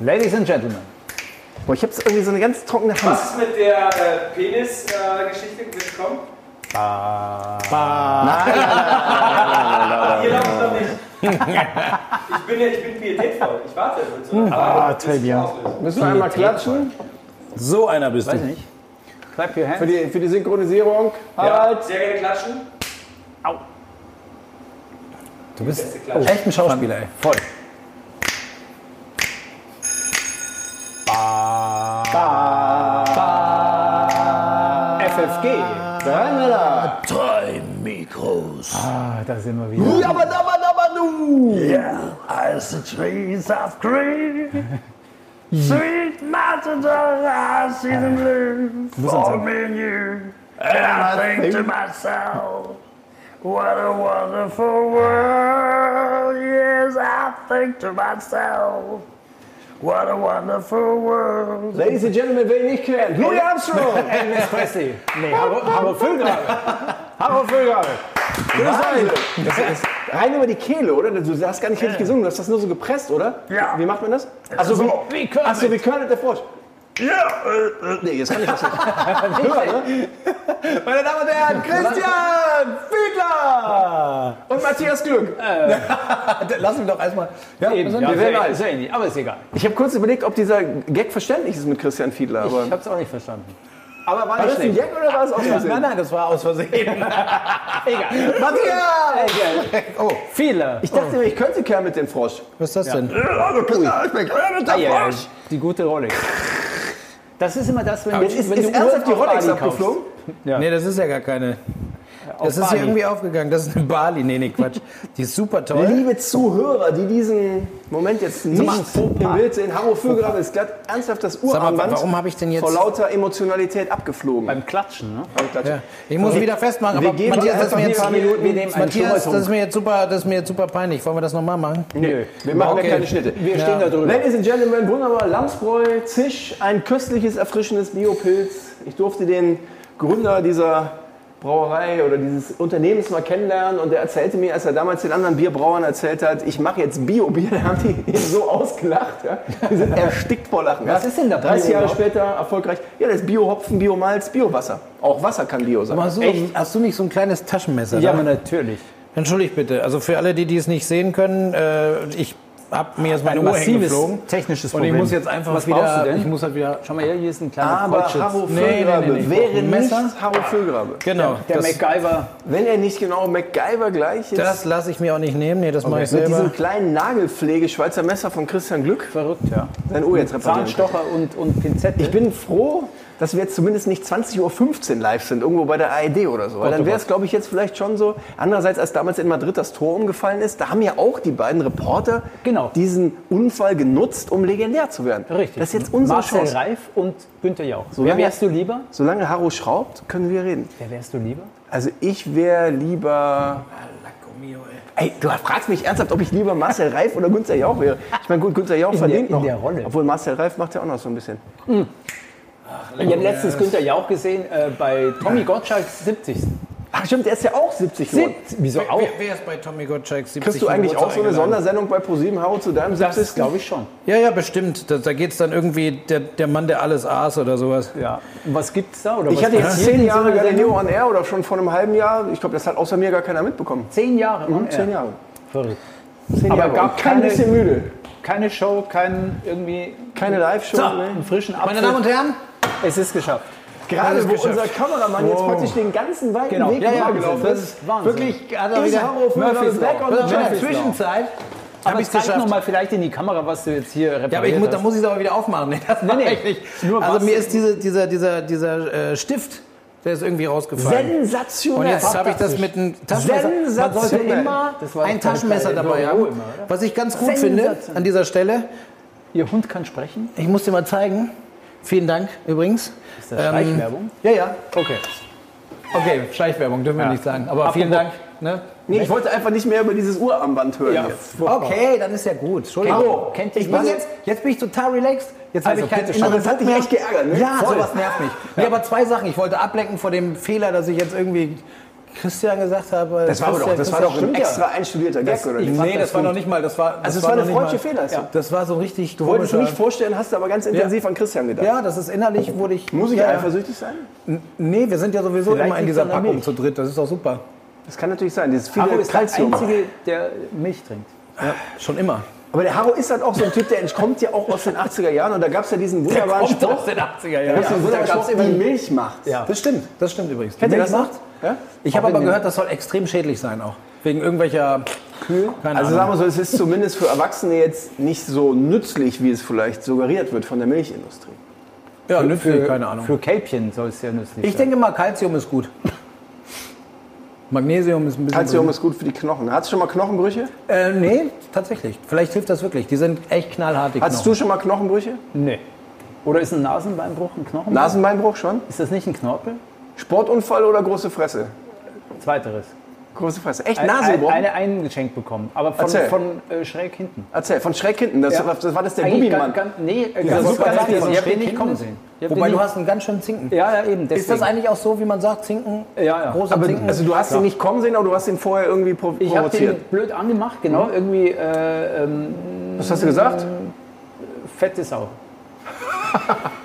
Ladies and Gentlemen. Boah, ich habe irgendwie so eine ganz trockene Hand. Was ist mit der äh, Penis-Geschichte gekommen? Ihr lauft doch nicht. ich bin ja, ich bin pietätvoll. Ich warte. Hm. Ah, très bien. Müssen wir einmal klatschen So einer bist Weiß du. nicht. Clap your hands. für die, für die Synchronisierung. Ja, Harald. sehr gerne klatschen. Du bist echt ein Schauspieler, ey. Voll. FFG. Drei Männer. Drei Mikros. Ah, da sind wir wieder. Jabba dabba dabba du. Yeah, as the trees of green. Sweet mountains are I see them blue. For me and you. And I think to myself, what a wonderful world. Yes, I think to myself, what a wonderful world. Ladies and Gentlemen, wer ihn nicht kennt, Louis Armstrong. Elvis Presley. Nee, Harro, Harro Füllgrabe. Harro Füllgrabe. Das ist rein über die Kehle, oder? Du hast gar nicht richtig gesungen, du hast das nur so gepresst, oder? Ja. Wie macht man das? Achso, wie, Wie Kermit. ach so, wie Kermit der Frosch. Ja, äh, äh, Nee, jetzt kann ich das nicht. Ne? Meine Damen und Herren, Christian Fiedler und Matthias Glück. lass mich doch erstmal. Ja, Eben, ja, wir werden sehr, alt. sehr ähnlich, aber ist egal. Ich habe kurz überlegt, ob dieser Gag verständlich ist mit Christian Fiedler. Aber Ich hab's auch nicht verstanden. Aber war war das ein. Gag oder war es aus Versehen? Nein, nein, das war aus Versehen. Egal. Matthias! Oh, Viele. Ich dachte, ich könnte Kermit den Frosch. was ist das denn? Hallo Christian, ich bin Kermit der ja, ja, Frosch. die gute Rolex. Das ist immer das, wenn, Jetzt ist, wenn ist du ernsthaft die Rolex abgeflogen? Nee, das ist ja gar keine. Auf Das ist Bali. hier irgendwie aufgegangen. Das ist eine Bali. Nee, nee, Quatsch. Die ist super toll. Liebe Zuhörer, die diesen Moment jetzt nicht im Bild sehen, Harro Füllgrabe ist glatt ernsthaft das Sag mal, warum habe ich denn jetzt. vor lauter Emotionalität abgeflogen. Beim Klatschen, ne? Ja, ich muss wieder festmachen, Wir aber geben Matthias, dir das ist mir jetzt, Minuten, wir Matthias, das ist mir jetzt super, das ist mir jetzt super peinlich. Wollen wir das nochmal machen? Nö, wir machen Okay. ja keine Schnitte. Wir stehen da drüber. Ladies and Gentlemen, wunderbar, Lamsbräu, Zisch, ein köstliches, erfrischendes Biopilz. Ich durfte den Gründer dieser Brauerei oder dieses Unternehmens mal kennenlernen und er erzählte mir, als er damals den anderen Bierbrauern erzählt hat, ich mache jetzt Bio-Bier, da haben die ihn so ausgelacht. Ja? Die sind erstickt vor Lachen. Was ja? ist denn da 30 Bio Jahre überhaupt? später erfolgreich. Ja, das ist Bio-Hopfen, Bio-Malz, Bio-Wasser. Auch Wasser kann Bio sein. Hast du, hast du nicht so ein kleines Taschenmesser? Ja, natürlich. Entschuldigt bitte. Also für alle, die, die es nicht sehen können, äh, ich habe mir jetzt meine Ein Uhr hingeflogen. technisches Und Problem. ich muss jetzt einfach Was wieder. Ich muss halt wieder. Schau mal her, hier ist ein kleiner Aber Kreuzschutz. Harro Nee, nee, Füllgrabe nee, nee. wäre nicht Harro Füllgrabe. Genau. Der das MacGyver. Wenn er nicht genau MacGyver gleich ist. das lasse ich mir auch nicht nehmen. Nee, das mache ich Mit selber. diesem kleinen Nagelpflege-Schweizer Messer von Christian Glück Verrückt, ja. sein Uhr jetzt reparieren. kann. Zahnstocher und, und Pinzette. Ich bin froh, dass wir jetzt zumindest nicht 20.15 Uhr live sind, irgendwo bei der ARD oder so. Weil dann wäre es, glaube ich, jetzt vielleicht schon so. Andererseits, als damals in Madrid das Tor umgefallen ist, da haben ja auch die beiden Reporter Genau. diesen Unfall genutzt, um legendär zu werden. Richtig. Das ist jetzt unsere Marcel Chance. Reif und Günther Jauch. Wer lange- wärst du lieber? Solange Harro schraubt, können wir reden. Wer wärst du lieber? Also ich wäre lieber... Ey, du fragst mich ernsthaft, ob ich lieber Marcel Reif oder Günther Jauch wäre. Ich meine, gut, Günther Jauch der- verdient in noch. der Rolle. Obwohl Marcel Reif macht ja auch noch so ein bisschen. Ich habe letztens Günther Jauch gesehen äh, bei Tommy Gottschalks 70. Ach stimmt, der ist ja auch 70 geworden. Wieso auch? Wer, wer ist bei Tommy Gottschalk 70 Kriegst du eigentlich auch so eine Sondersendung bei ProSieben Hau zu deinem Das 70. glaube ich schon. Ja, ja, bestimmt. Da, da geht es dann irgendwie der, der Mann, der alles aß oder sowas. Ja. Was gibt's da? Oder Ich hatte jetzt zehn Jahre Galileo on Air oder schon vor einem halben Jahr. Ich glaube, das hat außer mir gar keiner mitbekommen. Zehn Jahre. on Zehn air. Jahre. Verrückt. Zehn Aber Jahre. gab kein bisschen müde. Keine Show, kein irgendwie Keine Live-Show. so, ne? einen frischen Apfel. Meine Damen und Herren, es ist geschafft. Gerade wo unser Kameramann jetzt praktisch den ganzen weiten Genau. Weg Ja, ja, gelaufen das ist. Wahnsinn. wirklich hat er wieder Murphy's on the in der? Zwischenzeit. Aber Hab ich's zeig noch mal vielleicht in die Kamera, was du jetzt hier repariert Ja, aber ich muss, da muss ich es aber wieder aufmachen. Nee, das Nee, nee. ich nicht. Nur also mir ist diese, dieser, dieser, dieser äh, Stift, der ist irgendwie rausgefallen. Sensationell. Und jetzt habe ich das mit einem Taschenmesser. Man sollte Sensationell. immer ein Taschenmesser dabei haben. immer? Was ich ganz gut finde Sensationell. an dieser Stelle, Ihr Hund kann sprechen. ich muss dir mal zeigen. Vielen Dank übrigens. Ist das Schleichwerbung? Ja, ja. Okay. Okay, Schleichwerbung dürfen wir Ja. nicht sagen. Aber vielen Dank. Ne? Nee, ich wollte einfach nicht mehr über dieses Uhrarmband hören Ja, jetzt. Okay, dann ist ja gut. Entschuldigung. Caro, kennt ich bin jetzt, jetzt bin ich total relaxed. Jetzt habe Also, ich keinen bitte schön. inneren Das hat dich echt geärgert, ne? Ja, Voll. sowas nervt mich. Nee, aber zwei Sachen. Ich wollte ablenken vor dem Fehler, dass ich jetzt irgendwie Christian gesagt habe. Das war aber doch, Christian- das war doch ein extra einstudierter Gag, oder Ich nicht? nee, das war noch nicht mal. Das war, das Also es war war eine freundliche mal- Fehlleistung. Ja, das war so richtig Du wolltest nicht vorstellen, hast aber ganz intensiv an Christian gedacht. Ja, das ist innerlich, wurde ich. Muss ich ja, ja. eifersüchtig sein? Nee, wir sind ja sowieso Vielleicht immer in dieser der Packung zu dritt. Das ist doch super. Das kann natürlich sein. Dieses viele Harro ist der. Einzige, der Milch trinkt. Ja, schon immer. Aber der Harro ist halt auch so ein Typ, der entkommt ja auch aus den 80er Jahren. Und da gab es ja diesen wunderbaren Spruch. den 80er Da Jahren. gab's diesen wunderbaren da gab's Spruch, immer die Milch macht. Ja. Das stimmt, das stimmt übrigens. Kennt ihr das noch? macht? Ja? Ich habe aber gehört, das soll extrem schädlich sein auch. Wegen irgendwelcher Kühe. Keine Also Ahnung. sagen wir so, es ist zumindest für Erwachsene jetzt nicht so nützlich, wie es vielleicht suggeriert wird von der Milchindustrie. ja, nützlich, keine Ahnung. Für Kälbchen soll es ja nützlich Ich sein. denke mal, Calcium ist gut. Magnesium ist ein bisschen. Calcium ist gut für die Knochen. Hattest du schon mal Knochenbrüche? Äh, nee, tatsächlich. Vielleicht hilft das wirklich. Die sind echt knallhart, die Hattest Knochen. du schon mal Knochenbrüche? Nee. Oder ist ein Nasenbeinbruch ein Knochen? Nasenbeinbruch schon? Ist das nicht ein Knorpel? Sportunfall oder große Fresse? Zweiteres. Große Fresse. Echt Ein, ein, Nasenbruch? eine eingeschenkt bekommen, aber von, Erzähl. von äh, schräg hinten. Erzähl, von schräg hinten. Das, Ja. das war das der Eigentlich Gummimann. Ganz, ganz, nee, äh, Ja, ganz, super ganz, ganz, von ich hab schräg den nicht hinten. kommen sehen. Ich hab Wobei den du nicht- hast einen ganz schönen Zinken. Ja, ja, eben. Ist das deswegen. eigentlich auch so, wie man sagt, Zinken? Ja, ja. Großer Aber, Zinken? also du hast ihn nicht kommen sehen, aber du hast ihn vorher irgendwie pro Ich habe den provoziert. blöd angemacht, genau. Irgendwie äh, ähm, Was hast du gesagt? fette Sau.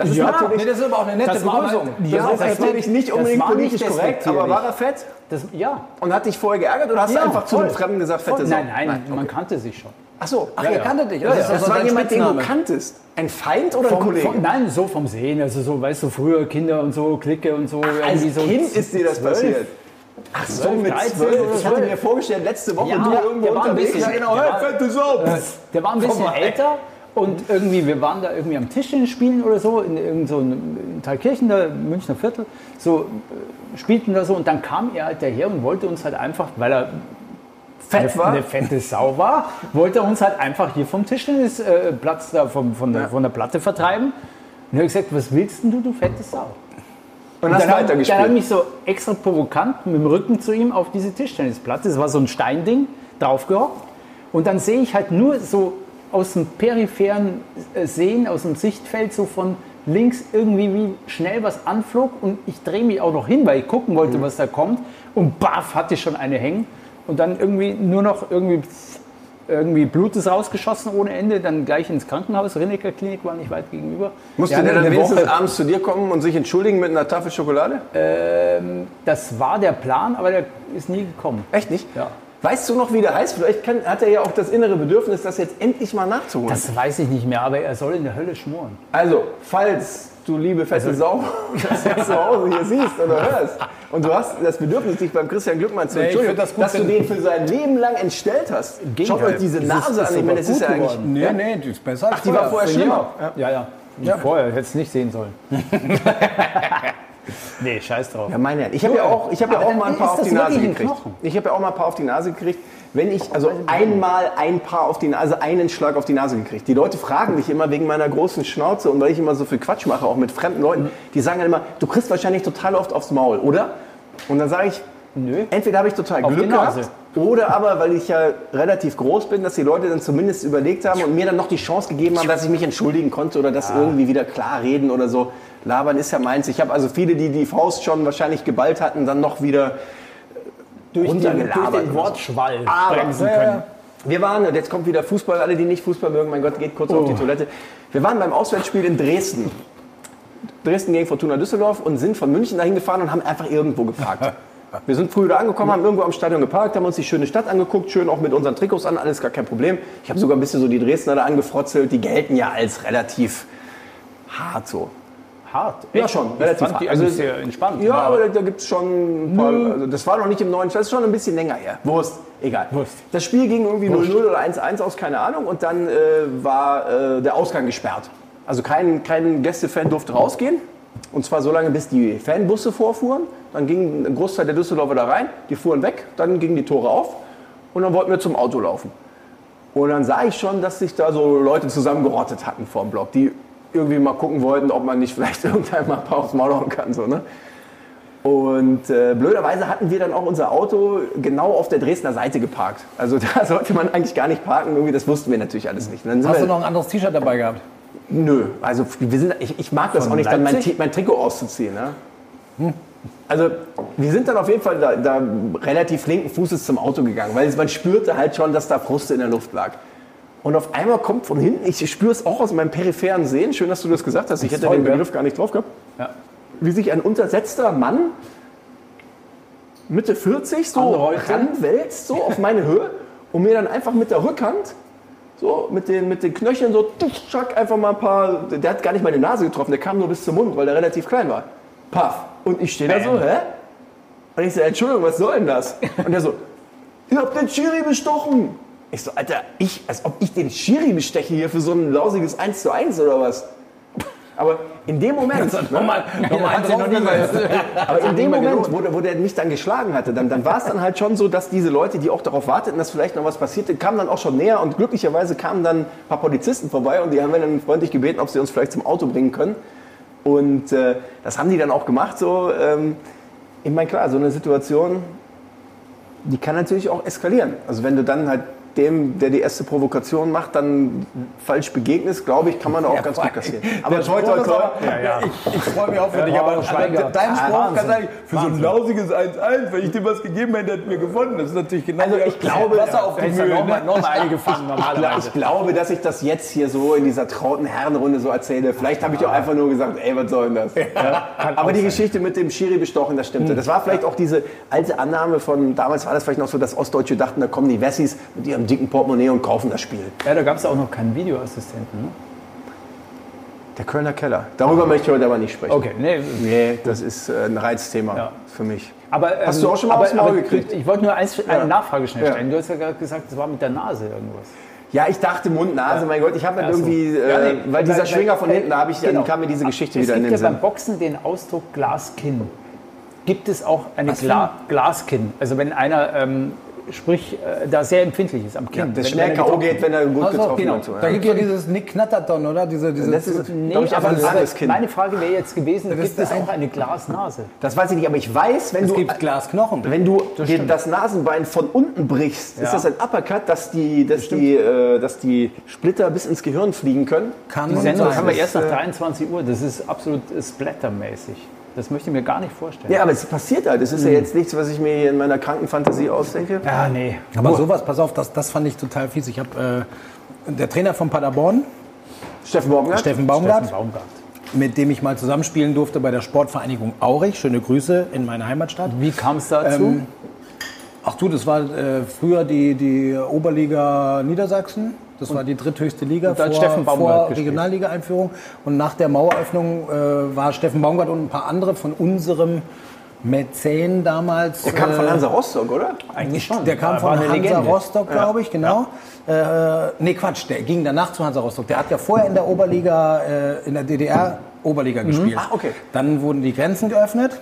Das ist Ja, natürlich, nee, das ist aber auch eine nette Das war aber- Begrüßung. das Ja, ist das natürlich nicht das unbedingt nicht politisch korrekt, aber war er fett Das, ja. und hat dich vorher geärgert oder hast Ja, du einfach zu voll. einem Fremden gesagt, fette Sau? Nein, nein, man kannte sich schon. Ach so. Ach, ihr kanntet dich. Ja, ja. ist Das so war jemand, den du Spitzname. kanntest. Ein Feind oder ein Vom, Kollege? vom, nein, so vom Sehen. Also so, weißt du, früher Kinder und so, Clique und so. Als irgendwie so Kind ist dir das passiert. Ach so, Zwölf, mit 13 zwölf. oder Ich hatte mir vorgestellt, letzte Woche Ja, du irgendwo der war ein unterwegs. bisschen- Ja, genau, der war- Sau. Der war ein bisschen älter und irgendwie, wir waren da irgendwie am Tischtennis spielen oder so, in, irgend so in Thalkirchen, da Münchner Viertel, so äh, spielten da so und dann kam er halt daher und wollte uns halt einfach, weil er Fett eine, war? eine fette Sau war, wollte er uns halt einfach hier vom Tischtennisplatz äh, da vom, von, der, Ja. von der Platte vertreiben. Und er hat gesagt, was willst denn du, du fette Sau? Und hast dann, hab- dann weitergespielt. mich so extra provokant mit dem Rücken zu ihm auf diese Tischtennisplatte, das war so ein Steinding, draufgehockt. Und dann sehe ich halt nur so aus dem peripheren äh, Sehen, aus dem Sichtfeld, so von links irgendwie wie schnell was anflog. Und ich drehe mich auch noch hin, weil ich gucken wollte, Mhm. was da kommt. Und baff, hatte ich schon eine hängen. Und dann irgendwie nur noch irgendwie, irgendwie Blut ist rausgeschossen ohne Ende. Dann gleich ins Krankenhaus. Rinnecker Klinik war nicht weit gegenüber. Musste Ja, der dann wenigstens abends zu dir kommen und sich entschuldigen mit einer Tafel Schokolade? Das war der Plan, aber der ist nie gekommen. Echt nicht? Ja. Weißt du noch, wie der heißt? Vielleicht kann, hat er ja auch das innere Bedürfnis, das jetzt endlich mal nachzuholen. Das weiß ich nicht mehr, aber er soll in der Hölle schmoren. Also, falls du, liebe fette Also- Sau, das jetzt zu Hause hier siehst oder hörst und du hast das Bedürfnis, dich beim Christian Glückmann zu Nee, entschuldigen, find das gut, dass du den für sein Leben lang entstellt hast. Schaut euch diese Nase an. Ich meine, das ist ja eigentlich... Nee, Ja? nee, die ist besser Ach, die war vorher schlimmer. Ja, ja. ja. Vorher hätte es nicht sehen sollen. nee, scheiß drauf. Ja, meine ich habe ja auch, ich habe ja auch mal ein paar auf die Nase gekriegt. Ich habe ja auch mal ein paar auf die Nase gekriegt. Wenn ich, also einmal ein paar auf die Nase, einen Schlag auf die Nase gekriegt. Die Leute fragen mich immer wegen meiner großen Schnauze und weil ich immer so viel Quatsch mache, auch mit fremden Leuten, die sagen dann immer, du kriegst wahrscheinlich total oft aufs Maul, oder? Und dann sage ich, Nö. entweder habe ich total Auf Glück gehabt, oder aber, weil ich ja relativ groß bin, dass die Leute dann zumindest überlegt haben und mir dann noch die Chance gegeben haben, dass ich mich entschuldigen konnte oder das irgendwie wieder klar reden oder so. Labern ist ja meins. Ich habe also viele, die die Faust schon wahrscheinlich geballt hatten, dann noch wieder Durch den, durch den so. Wortschwall Aber- bremsen ja, können. ja. Wir waren, und jetzt kommt wieder Fußball, alle, die nicht Fußball mögen, mein Gott, geht kurz auf die Toilette. Wir waren beim Auswärtsspiel in Dresden. Dresden gegen Fortuna Düsseldorf und sind von München dahin gefahren und haben einfach irgendwo geparkt. Wir sind früh da angekommen, haben irgendwo am Stadion geparkt, haben uns die schöne Stadt angeguckt, schön auch mit unseren Trikots an, alles gar kein Problem. Ich habe sogar ein bisschen so die Dresdner da angefrotzelt, die gelten ja als relativ hart so. Hart. Ja, Echt? schon, Ich relativ hart. Also- sehr entspannt. Ja, aber da, da gibt es schon ein paar, also das war noch nicht im neuen, das ist schon ein bisschen länger her. Wurst, egal. Wurst. Das Spiel ging irgendwie 0-0 oder 1-1 aus, keine Ahnung, und dann äh, war äh, der Ausgang gesperrt. Also kein, kein Gästefan durfte rausgehen. Und zwar so lange, bis die Fanbusse vorfuhren. Dann ging ein Großteil der Düsseldorfer da rein, die fuhren weg, dann gingen die Tore auf und dann wollten wir zum Auto laufen. Und dann sah ich schon, dass sich da so Leute zusammengerottet hatten vor dem Block, die irgendwie mal gucken wollten, ob man nicht vielleicht irgendwann mal ein paar aufs Maul hauen kann. So, ne? Und äh, blöderweise hatten wir dann auch unser Auto genau auf der Dresdner Seite geparkt. Also da sollte man eigentlich gar nicht parken, irgendwie, das wussten wir natürlich alles nicht. Hast du noch ein anderes T-Shirt dabei gehabt? Nö, also wir sind, ich, ich mag das Von auch nicht, dann mein, mein Trikot auszuziehen. Ne? Also wir sind dann auf jeden Fall da, da relativ linken Fußes zum Auto gegangen, weil man spürte halt schon, dass da Frust in der Luft lag. Und auf einmal kommt von hinten, ich spüre es auch aus meinem peripheren Sehen, schön, dass du das gesagt hast, ich hätte den? Begriff gar nicht drauf gehabt, Ja. wie sich ein untersetzter Mann Mitte 40 so ranwälzt, so auf meine Höhe und mir dann einfach mit der Rückhand, so mit den, mit den Knöcheln so, tuff, schack, einfach mal ein paar, der hat gar nicht meine Nase getroffen, der kam nur bis zum Mund, weil der relativ klein war. Paff. Und ich stehe da so, hä? Und ich so, Entschuldigung, was soll denn das? Und der so, ihr habt den Schiri bestochen. Ich so, Alter, ich, als ob ich den Schiri besteche hier für so ein lausiges 1 zu 1 oder was? Aber in dem Moment, ne, Nochmal, nochmal draufgesetzt. aber in dem Moment, wo, der- wo der mich dann geschlagen hatte, dann, dann war es dann halt schon so, dass diese Leute, die auch darauf warteten, dass vielleicht noch was passierte, kamen dann auch schon näher und glücklicherweise kamen dann ein paar Polizisten vorbei und die haben wir dann freundlich gebeten, ob sie uns vielleicht zum Auto bringen können. Und äh, das haben die dann auch gemacht. So, ähm, ich meine, klar, so eine Situation, die kann natürlich auch eskalieren. Also wenn du dann halt dem, der die erste Provokation macht, dann falsch begegnest, glaube ich, kann man da auch ganz gut kassieren. Aber toi, toi, toi. Ich, ich freue mich auch für dich, aber, aber dein Spruch, ganz ehrlich, für so ein lausiges 1-1, wenn ich dir was gegeben hätte, hätte mir gewonnen. Das ist natürlich genau Also ich glaube, Wasser auf die du Mühlen. noch ne? eine gefangen normalerweise. ich glaube, dass ich das jetzt hier so in dieser trauten Herrenrunde so erzähle. Vielleicht habe ich auch einfach nur gesagt, ey, was soll denn das? Ja? Aber die Geschichte mit dem Schiri bestochen, das stimmte. Das war vielleicht auch diese alte Annahme von, damals war das vielleicht noch so, dass Ostdeutsche dachten, da kommen die Wessis mit ihrem dicken Portemonnaie und kaufen das Spiel. Ja, da gab es auch noch keinen Videoassistenten. Ne? Der Kölner Keller. Darüber möchte ich heute aber nicht sprechen. Okay, nee. Nee, das ist äh, ein Reizthema Ja. für mich. Aber, ähm, Hast du auch schon mal aber, aufs Maul gekriegt? Ich wollte nur eins, eine Ja. Nachfrage schnell Ja. stellen. Du hast ja gerade gesagt, es war mit der Nase irgendwas. Ja, ich dachte Mund, Nase, mein Gott, ich habe halt Ja, so. irgendwie, äh, Ja, nee, weil dieser Schwinger von weil- hinten, da habe ich, genau. dann kam mir diese Geschichte es wieder in gibt den ja Sinn. beim Boxen den Ausdruck Glaskinn. Gibt es auch eine Gla Glaskinn? Also wenn einer, ähm, sprich, äh, da sehr empfindlich ist am Kinn. Das wenn, schnell K.O. geht, wenn er gut Ach so, getroffen genau. wird. So, Da ja. gibt es ja dieses Nick Knatterton, oder? Diese, diese, Das ist, Nee, ich, aber, aber langes Kinn. meine Frage wäre jetzt gewesen, gibt ist es ein- auch eine Glasnase? Das weiß ich nicht, aber ich weiß, wenn es du, gibt Glasknochen. wenn du dir das Nasenbein von unten brichst, ist Ja. das ein Uppercut, dass die, dass, die, äh, dass die Splitter bis ins Gehirn fliegen können. Kann Die Sendung haben wir ist, erst nach äh, 23 Uhr. Das ist absolut äh, splattermäßig. Das möchte ich mir gar nicht vorstellen. Ja, aber es passiert halt. Es ist ja jetzt nichts, was ich mir hier in meiner kranken Fantasie ausdenke. Ah, nee. Aber sowas, pass auf, das, das fand ich total fies. Ich habe äh, der Trainer von Paderborn, Steffen Baumgart? Steffen Baumgart, Steffen Baumgart. mit dem ich mal zusammenspielen durfte bei der Sportvereinigung Aurich. Schöne Grüße in meine Heimatstadt. Wie kam es dazu? Ähm, Ach du, das war äh, früher die, die Oberliga Niedersachsen. Das war die dritthöchste Liga vor, Steffen Baumgart vor. Regionalliga-Einführung. Und nach der Maueröffnung äh, war Steffen Baumgart und ein paar andere von unserem Mäzen damals. Der kam von äh, Hansa Rostock, oder? Eigentlich schon. Der kam von Hansa Legende. Rostock, glaube ich, genau. Äh, nee, Quatsch, der ging danach zu Hansa Rostock. Der hat ja vorher in der Oberliga, äh, in der DDR Oberliga gespielt. Ah, okay. Dann wurden die Grenzen geöffnet.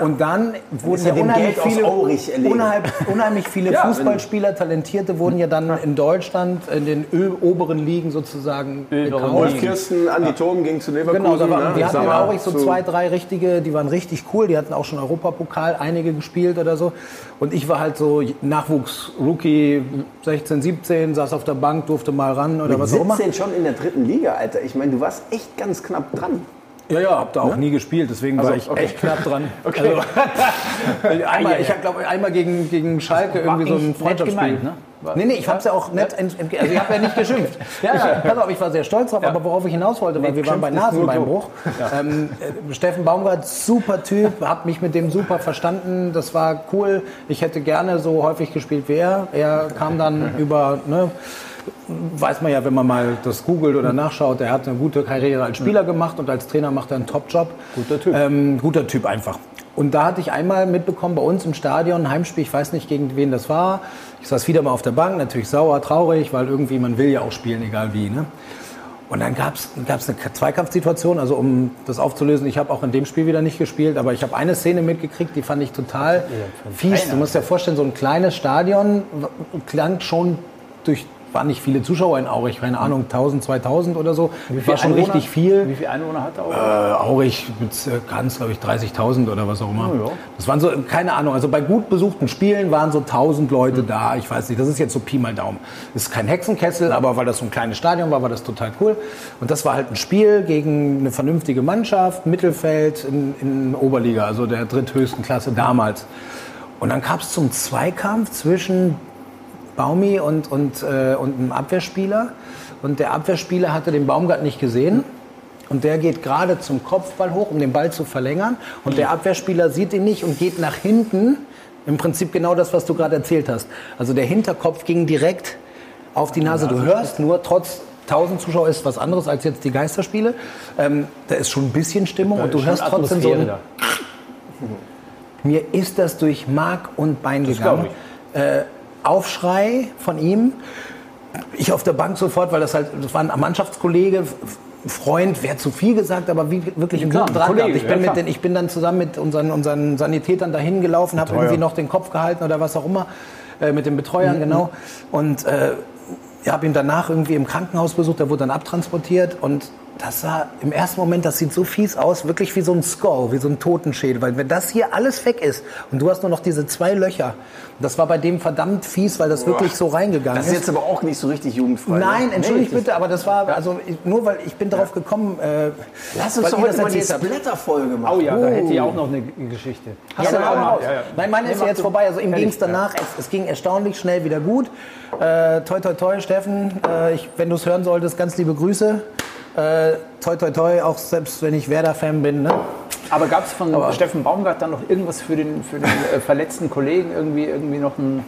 Und dann wurden ja er unheimlich viele, unheimlich, unheimlich viele Ja, Fußballspieler, Talentierte, wurden ja dann in Deutschland in den Ö oberen Ligen sozusagen gekauft. Wolf Kirsten, Andi Thom ging zu Leverkusen. Genau, da waren, ne? die hatten ja auch so zwei, drei richtige, die waren richtig cool. Die hatten auch schon Europapokal, einige gespielt oder so. Und ich war halt so Nachwuchs-Rookie, 16, 17, saß auf der Bank, durfte mal ran oder Mit was auch immer. 17 schon in der dritten Liga, Alter. Ich meine, du warst echt ganz knapp dran. Ja, ja, hab da auch nie gespielt, deswegen war ich okay. echt knapp dran. Also, einmal, ich habe glaube einmal gegen, gegen Schalke irgendwie so ein Freundschaftsspiel. gemeint, ne? Nee, nee, ich hab's ja auch nett, also ich habe ja nicht geschimpft. Ja, ja. Ich, pass auf, ich war sehr stolz drauf, aber worauf ich hinaus wollte, weil wir waren bei Nasenbeinbruch. Ähm, äh, Steffen Baumgart, super Typ, hab mich mit dem super verstanden, das war cool. Ich hätte gerne so häufig gespielt wie er. Er kam dann über, ne, weiß man ja, wenn man mal das googelt oder nachschaut, er hat eine gute Karriere als Spieler gemacht und als Trainer macht er einen Top-Job. Guter Typ. Ähm, guter Typ einfach. Und da hatte ich einmal mitbekommen, bei uns im Stadion, ein Heimspiel, ich weiß nicht, gegen wen das war. Ich saß wieder mal auf der Bank, natürlich sauer, traurig, weil irgendwie, man will ja auch spielen, egal wie. Ne? Und dann gab es eine Zweikampfsituation, also um das aufzulösen, ich habe auch in dem Spiel wieder nicht gespielt, aber ich habe eine Szene mitgekriegt, die fand ich total fies. Du musst dir vorstellen, so ein kleines Stadion klang schon durch waren nicht viele Zuschauer in Aurich, keine Ahnung, 1000, 2000 oder so. Wie war schon Einwohner? richtig viel. Wie viele Einwohner hat auch? Äh, Aurich kann es, glaube ich, 30.000 oder was auch immer. Oh, ja. Das waren so, keine Ahnung, also bei gut besuchten Spielen waren so 1000 Leute da. Ich weiß nicht, das ist jetzt so Pi mal Daumen. Das ist kein Hexenkessel, aber weil das so ein kleines Stadion war, war das total cool. Und das war halt ein Spiel gegen eine vernünftige Mannschaft, Mittelfeld in, in Oberliga, also der dritthöchsten Klasse damals. Und dann kam es zum Zweikampf zwischen Baumi und, und, äh, und einem Abwehrspieler. Und der Abwehrspieler hatte den Baumgart nicht gesehen. Und der geht gerade zum Kopfball hoch, um den Ball zu verlängern. Und der Abwehrspieler sieht ihn nicht und geht nach hinten. Im Prinzip genau das, was du gerade erzählt hast. Also der Hinterkopf ging direkt auf die Nase. Du hörst nur, trotz 1000 Zuschauer ist was anderes als jetzt die Geisterspiele. Ähm, da ist schon ein bisschen Stimmung und du hörst trotzdem so ein, mir ist das durch Mark und Bein glaub gegangen. Äh, Aufschrei von ihm. Ich auf der Bank sofort, weil das halt, das war ein Mannschaftskollege, Freund, wäre zu viel gesagt, aber wie, wirklich einen klar, Draht Kollege. Ich ja, bin, mit den, ich bin dann zusammen mit unseren, unseren Sanitätern dahin gelaufen, habe irgendwie noch den Kopf gehalten oder was auch immer, äh, mit den Mhm. Betreuern, genau. Und äh, ich habe ihn danach irgendwie im Krankenhaus besucht, der wurde dann abtransportiert und das sah im ersten Moment, das sieht so fies aus, wirklich wie so ein Skull, wie so ein Totenschädel. Weil wenn das hier alles weg ist und du hast nur noch diese zwei Löcher, das war bei dem verdammt fies, weil das wirklich so reingegangen Das ist jetzt aber auch nicht so richtig jugendfrei. Nein, ne? entschuldigt bitte, aber das war, also nur weil ich bin darauf gekommen, äh, Lass uns doch heute mal die. Splatter-Folge machen. Oh ja, da hätte ich auch noch eine Geschichte. Hast du Ja, noch ja, raus? ja, ja. Nein, meine ist ja jetzt vorbei. Also ihm ging es danach, es, es ging erstaunlich schnell wieder gut. Äh, toi, toi, toi, Steffen, äh, ich, wenn du es hören solltest, ganz liebe Grüße. Äh, toi, toi, toi, auch selbst wenn ich Werder-Fan bin. Ne? Aber gab es von Steffen Baumgart dann noch irgendwas für den, für den äh, verletzten Kollegen? Irgendwie, irgendwie noch ein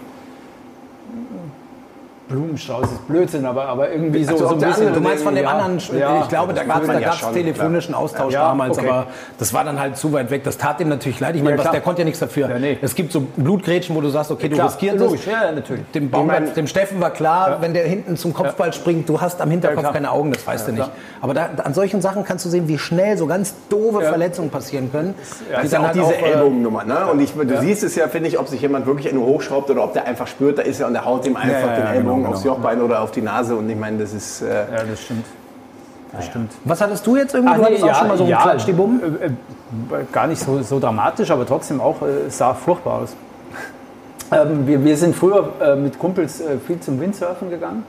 Blumenstrauß ist Blödsinn, aber, aber irgendwie so, Also so ein bisschen. Du meinst von dem Ja, anderen, ja. ich glaube, da gab es ja schon, telefonischen Austausch Ja, damals, okay. aber das war dann halt zu weit weg. Das tat ihm natürlich leid. Ich meine, Ja, was, der konnte ja nichts dafür. Ja, nee. Es gibt so Blutgrätschen, wo du sagst, okay, du riskierst es. ja, ja, natürlich. Dem, Baumgart, meine- dem Steffen war klar, wenn der hinten zum Kopfball springt, du hast am Hinterkopf keine Augen, das weißt du nicht. Aber da, an solchen Sachen kannst du sehen, wie schnell so ganz doofe Verletzungen passieren können. Das die ist ja auch halt diese äh, Ellbogennummer. Ne? Und ich, du siehst es ja, finde ich, ob sich jemand wirklich nur hochschraubt oder ob der einfach spürt, da ist er und der haut ihm einfach ja, den ja, Ellbogen genau, aufs. Jochbein oder auf die Nase. Und ich meine, das ist. Äh, Ja, das stimmt. Das stimmt. Was hattest du jetzt irgendwie? Ach, du nee, hattest auch ja, schon mal so einen ja, Klatschdibum? äh, äh, Gar nicht so, so dramatisch, aber trotzdem auch äh, sah furchtbar aus. Ähm, wir, wir sind früher äh, mit Kumpels äh, viel zum Windsurfen gegangen.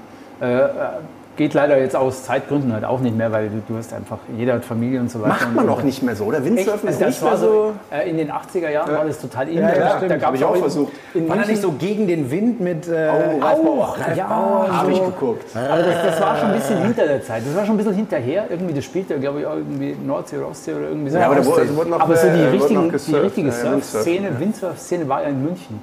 Äh, äh, geht leider jetzt aus Zeitgründen halt auch nicht mehr, weil du, du hast einfach, jeder hat Familie und so weiter. macht man auch nicht mehr so. oder? Windsurfen ist das nicht war mehr so. Äh, in den 80er Jahren war das total in. Ja, ja, da da gab's ich auch in- versucht. In War da nicht so gegen den Wind mit. Äh, Oh, Ralf Bauer. Ralf Ja, Bauer, Habe ich so. geguckt. Aber das, das war schon ein bisschen hinter der Zeit. Das war schon ein bisschen hinterher. Irgendwie, das spielte, glaube ich, auch irgendwie Nordsee oder Ostsee oder irgendwie so. Ja, aber da wurde- Ostsee. wurde noch, aber so die, äh, wurde richtigen, noch die richtige ja, Surf-Szene, Windsurf-Szene war ja in München.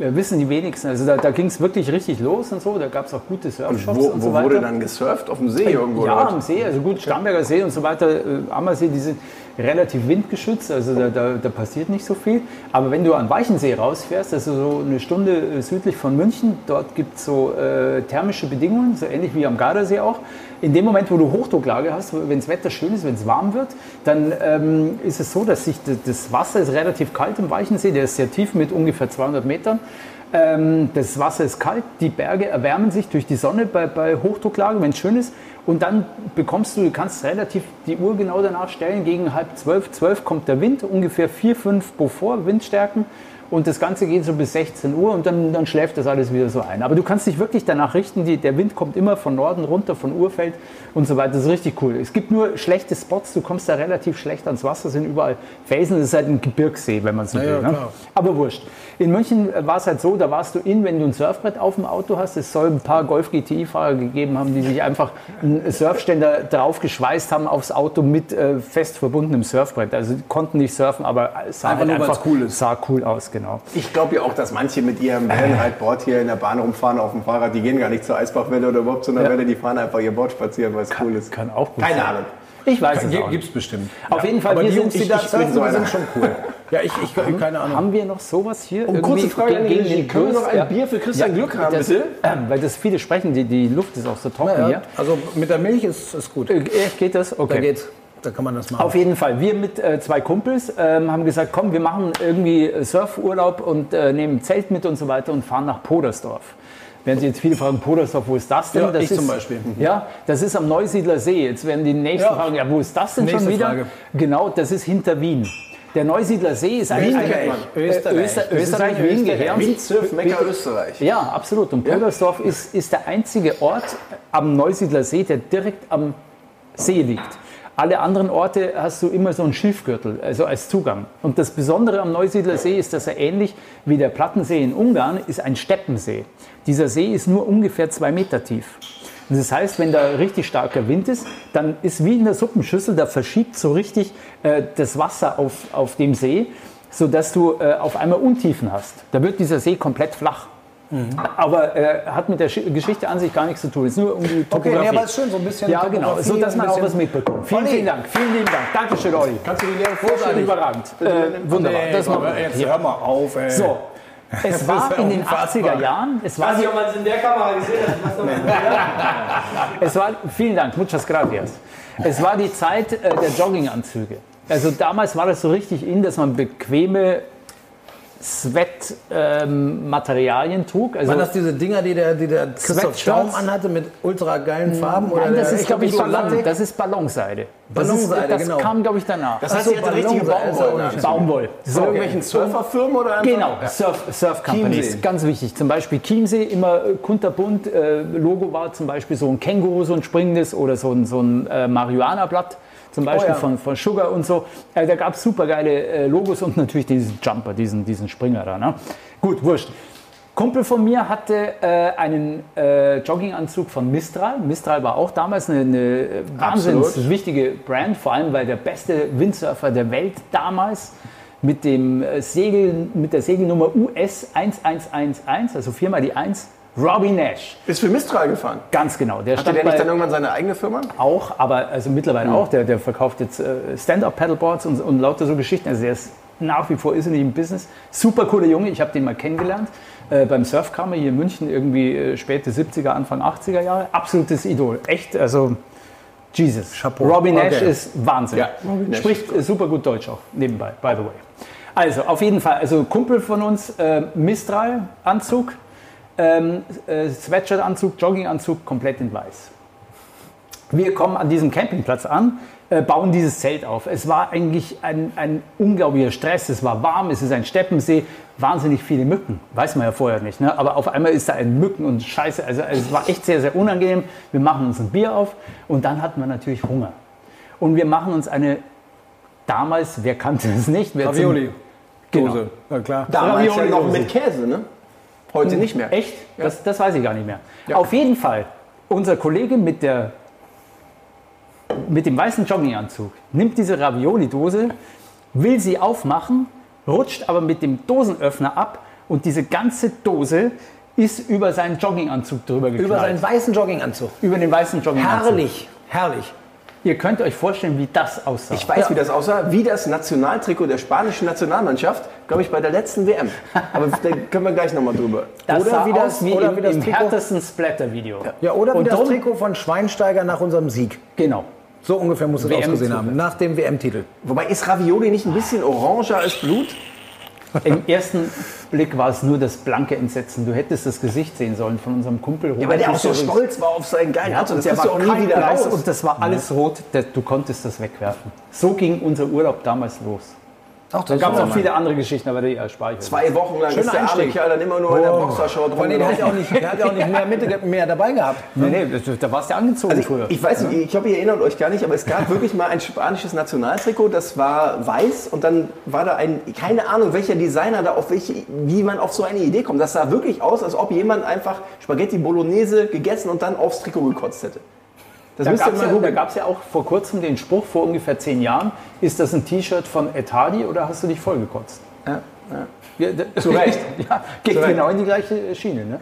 Ja, wissen die wenigsten. Also da, da ging es wirklich richtig los und so. Da gab es auch gute Surfshops Wo, und wo so weiter. wurde dann gesurft? Auf dem See irgendwo? Ja, am See, also gut, Starnberger See und so weiter, äh, Ammersee, die sind relativ windgeschützt, also da, da, da passiert nicht so viel. Aber wenn du an Weichensee rausfährst, also so eine Stunde äh, südlich von München, dort gibt es so äh, thermische Bedingungen, so ähnlich wie am Gardasee auch. In dem Moment, wo du Hochdrucklage hast, wenn das Wetter schön ist, wenn es warm wird, dann ähm, ist es so, dass sich das, Wasser ist relativ kalt im Weichensee, der ist sehr tief mit ungefähr 200 Metern. Ähm, das Wasser ist kalt, die Berge erwärmen sich durch die Sonne bei, bei Hochdrucklage, wenn es schön ist. Und dann bekommst du, du kannst relativ die Uhr genau danach stellen, gegen halb zwölf, zwölf kommt der Wind, ungefähr vier, fünf Beaufort Windstärken. Und das Ganze geht so bis 16 Uhr und dann, dann schläft das alles wieder so ein. Aber du kannst dich wirklich danach richten, die, der Wind kommt immer von Norden runter, von Urfeld und so weiter. Das ist richtig cool. Es gibt nur schlechte Spots, du kommst da relativ schlecht ans Wasser, sind überall Felsen. Das ist halt ein Gebirgssee, wenn man so will. ja, ne? Aber wurscht. In München war es halt so, da warst du in, wenn du ein Surfbrett auf dem Auto hast. Es soll ein paar Golf GTI-Fahrer gegeben haben, die sich einfach einen Surfständer drauf geschweißt haben aufs Auto mit äh, fest verbundenem Surfbrett. Also konnten nicht surfen, aber es sah Einfach halt einfach cool ist. Sah cool aus, genau. Ich glaube ja auch, dass manche mit ihrem Wellenreitboard hier in der Bahn rumfahren auf dem Fahrrad. Die gehen gar nicht zur Eisbachwelle oder überhaupt zu einer Ja. Welle. Die fahren einfach ihr Board spazieren, weil es cool ist. Kann auch gut Keine sein. Ahnung. Ich weiß es nicht. Gibt es bestimmt. Auf jeden Fall, Aber wir die sind, Jungs, die ich, da ich, surfen, so sind schon cool. Ja, ich, ich keine Ahnung. haben wir noch sowas hier? Und kurze Frage an die Regie. Können wir noch ein Bier für Christian Glück haben, das, bitte? äh, weil das viele sprechen, die, die Luft ist auch so trocken Ja, hier. also mit der Milch ist, ist gut. Äh, Echt, geht das? Okay. Da geht's. Da kann man das machen. Auf jeden Fall. Wir mit äh, zwei Kumpels ähm, haben gesagt, komm, wir machen irgendwie Surfurlaub und äh, nehmen Zelt mit und so weiter und fahren nach Podersdorf. Werden Sie jetzt viele fragen, Podersdorf, wo ist das denn? Ja, das ich ist, zum Beispiel. Ja, das ist am Neusiedler See. Jetzt werden die nächsten Ja. fragen, ja, wo ist das denn schon Nächste wieder? Frage. Genau, das ist hinter Wien. Der Neusiedler See ist ein, Wien ein, äh, Österreich. Österreich, in Wien Österreich. gehören. Windsurf, Mekka, Österreich. Ja, absolut. Und Podersdorf ist, ist der einzige Ort am Neusiedler See, der direkt am See liegt. Alle anderen Orte hast du immer so einen Schilfgürtel, also als Zugang. Und das Besondere am Neusiedler See ist, dass er ähnlich wie der Plattensee in Ungarn ist ein Steppensee. Dieser See ist nur ungefähr zwei Meter tief. Und das heißt, wenn da richtig starker Wind ist, dann ist wie in der Suppenschüssel, da verschiebt so richtig äh, das Wasser auf, auf dem See, sodass du äh, auf einmal Untiefen hast. Da wird dieser See komplett flach. Aber äh, hat mit der Schi- Geschichte an sich gar nichts zu tun. Es ist nur um die Okay, Topografie. nee, aber ist schön, so ein bisschen Ja, genau, so dass man auch was mitbekommt. Vielen, Olli. vielen Dank. Vielen lieben Dank. Dankeschön, Olli. Kannst du die Lehre vorstellen? überragend. Äh, wunderbar. das machen wir. jetzt hör mal auf, ey. So, es war ja in den unfassbar. 80er Jahren, es Ich war, weiß nicht, ob man es in der Kamera gesehen hat. Ich es war, vielen Dank, muchas gracias. Es war die Zeit äh, der Jogginganzüge. Also damals war das so richtig in, dass man bequeme Sweat-Materialien trug. Also Waren das diese Dinger, die der, die der Christoph Sweatshirts? anhatte mit ultra geilen Farben? oder Nein, das der ist, glaube ich, Ballon, das ist Ballonseide. Das, Ballonseide, ist, das genau. kam, glaube ich, danach. Das heißt, ihr hattet richtige ist Baumwolle. nicht- Baumwoll. Von So, irgendwelchen Surferfirmen oder einfach? Genau, Surf, Surf Companies, Chiemsee. ganz wichtig. Zum Beispiel Chiemsee, immer äh, kunterbunt. Äh, Logo war zum Beispiel so ein Känguru, so ein springendes oder so ein, so ein äh, Marihuana-Blatt. Zum Beispiel ja. von, von Sugar und so. Äh, da gab es super geile äh, Logos und natürlich diesen Jumper, diesen, diesen Springer da. Ne? Gut, wurscht. Kumpel von mir hatte äh, einen äh, Jogginganzug von Mistral. Mistral war auch damals eine, eine äh, wahnsinnig Absolut. wichtige Brand, vor allem weil der beste Windsurfer der Welt damals mit dem äh, Segel, mit der Segelnummer US 1111, also viermal die 1, Robbie Nash. Ist für Mistral gefahren. Ganz genau. Der Hatte stand der nicht dann irgendwann seine eigene Firma? auch, aber also mittlerweile auch. Der, der verkauft jetzt äh, Stand-Up-Paddleboards und, und lauter so Geschichten. Also der ist nach wie vor irrsinnig im Business. Super cooler Junge. Ich habe den mal kennengelernt äh, beim Surfkammer hier in München, irgendwie äh, späte 70er, Anfang 80er Jahre. Absolutes Idol. Echt, also Jesus. Chapeau. Robbie Nash Okay. ist Wahnsinn. Ja, Nash Spricht äh, super gut Deutsch auch, nebenbei, by the way. Also, auf jeden Fall, also Kumpel von uns, äh, Mistral-Anzug, ähm, äh, Sweatshirt-Anzug, Jogginganzug, komplett in weiß. Wir kommen an diesem Campingplatz an, äh, bauen dieses Zelt auf. Es war eigentlich ein, ein unglaublicher Stress. Es war warm, es ist ein Steppensee, wahnsinnig viele Mücken. Weiß man ja vorher nicht. Ne? Aber auf einmal ist da ein Mücken und Scheiße. Also es war echt sehr, sehr unangenehm. Wir machen uns ein Bier auf und dann hatten wir natürlich Hunger. Und wir machen uns eine, damals, wer kannte es nicht? Wer zum- Ravioli. Genau. Ja, klar. Damals ja Ravioli noch Dose. mit Käse, ne? Heute nicht mehr. Echt? Das, das weiß ich gar nicht mehr. Auf jeden Fall, unser Kollege mit, der, mit dem weißen Jogginganzug nimmt diese Ravioli-Dose, will sie aufmachen, rutscht aber mit dem Dosenöffner ab und diese ganze Dose ist über seinen Jogginganzug drüber geknallt. Über seinen weißen Jogginganzug. über den weißen Jogginganzug. Herrlich, herrlich. Ihr könnt euch vorstellen, wie das aussah. Ich weiß, wie das aussah. Wie das Nationaltrikot der spanischen Nationalmannschaft, glaube ich, bei der letzten WM. Aber da können wir gleich nochmal drüber. das oder sah wie das- aus wie oder im, wie das im Trikot- härtesten Splatter-Video. Ja, oder wie Und das drum- Trikot von Schweinsteiger nach unserem Sieg. Genau. So ungefähr muss es ausgesehen haben, nach dem WM-Titel. Wobei, ist Ravioli nicht ein bisschen oranger als Blut? Im ersten Blick war es nur das blanke Entsetzen. Du hättest das Gesicht sehen sollen von unserem Kumpel Robert. Ja, weil der auch so stolz war auf seinen geilen Ja, und Das der war auch nie wieder raus. und das war alles rot. Du konntest das wegwerfen. So ging unser Urlaub damals los. Ach, Da gab es noch viele andere Geschichten, aber die erspare ich euch. Zwei Wochen lang Schöner ist der arme. Kerl dann immer nur in der Boxershort allem, der hat ja auch nicht, der hat ja auch nicht mehr, Mitte, mehr dabei gehabt. Nee, nee, das- da warst du angezogen Also früher. ich, ich weiß nicht, ich glaube, ihr erinnert euch gar nicht, aber es gab wirklich mal ein spanisches Nationaltrikot, das war weiß und dann war da ein, keine Ahnung, welcher Designer da auf welche, wie man auf so eine Idee kommt. Das sah wirklich aus, als ob jemand einfach Spaghetti Bolognese gegessen und dann aufs Trikot gekotzt hätte. Das Da gab es ja, ja auch vor kurzem den Spruch, vor ungefähr zehn Jahren, ist das ein T-Shirt von Etadi oder hast du dich vollgekotzt? Ja, Ja, da- Zu Recht. ja, geht Zu Recht. genau in die gleiche Schiene. Ne?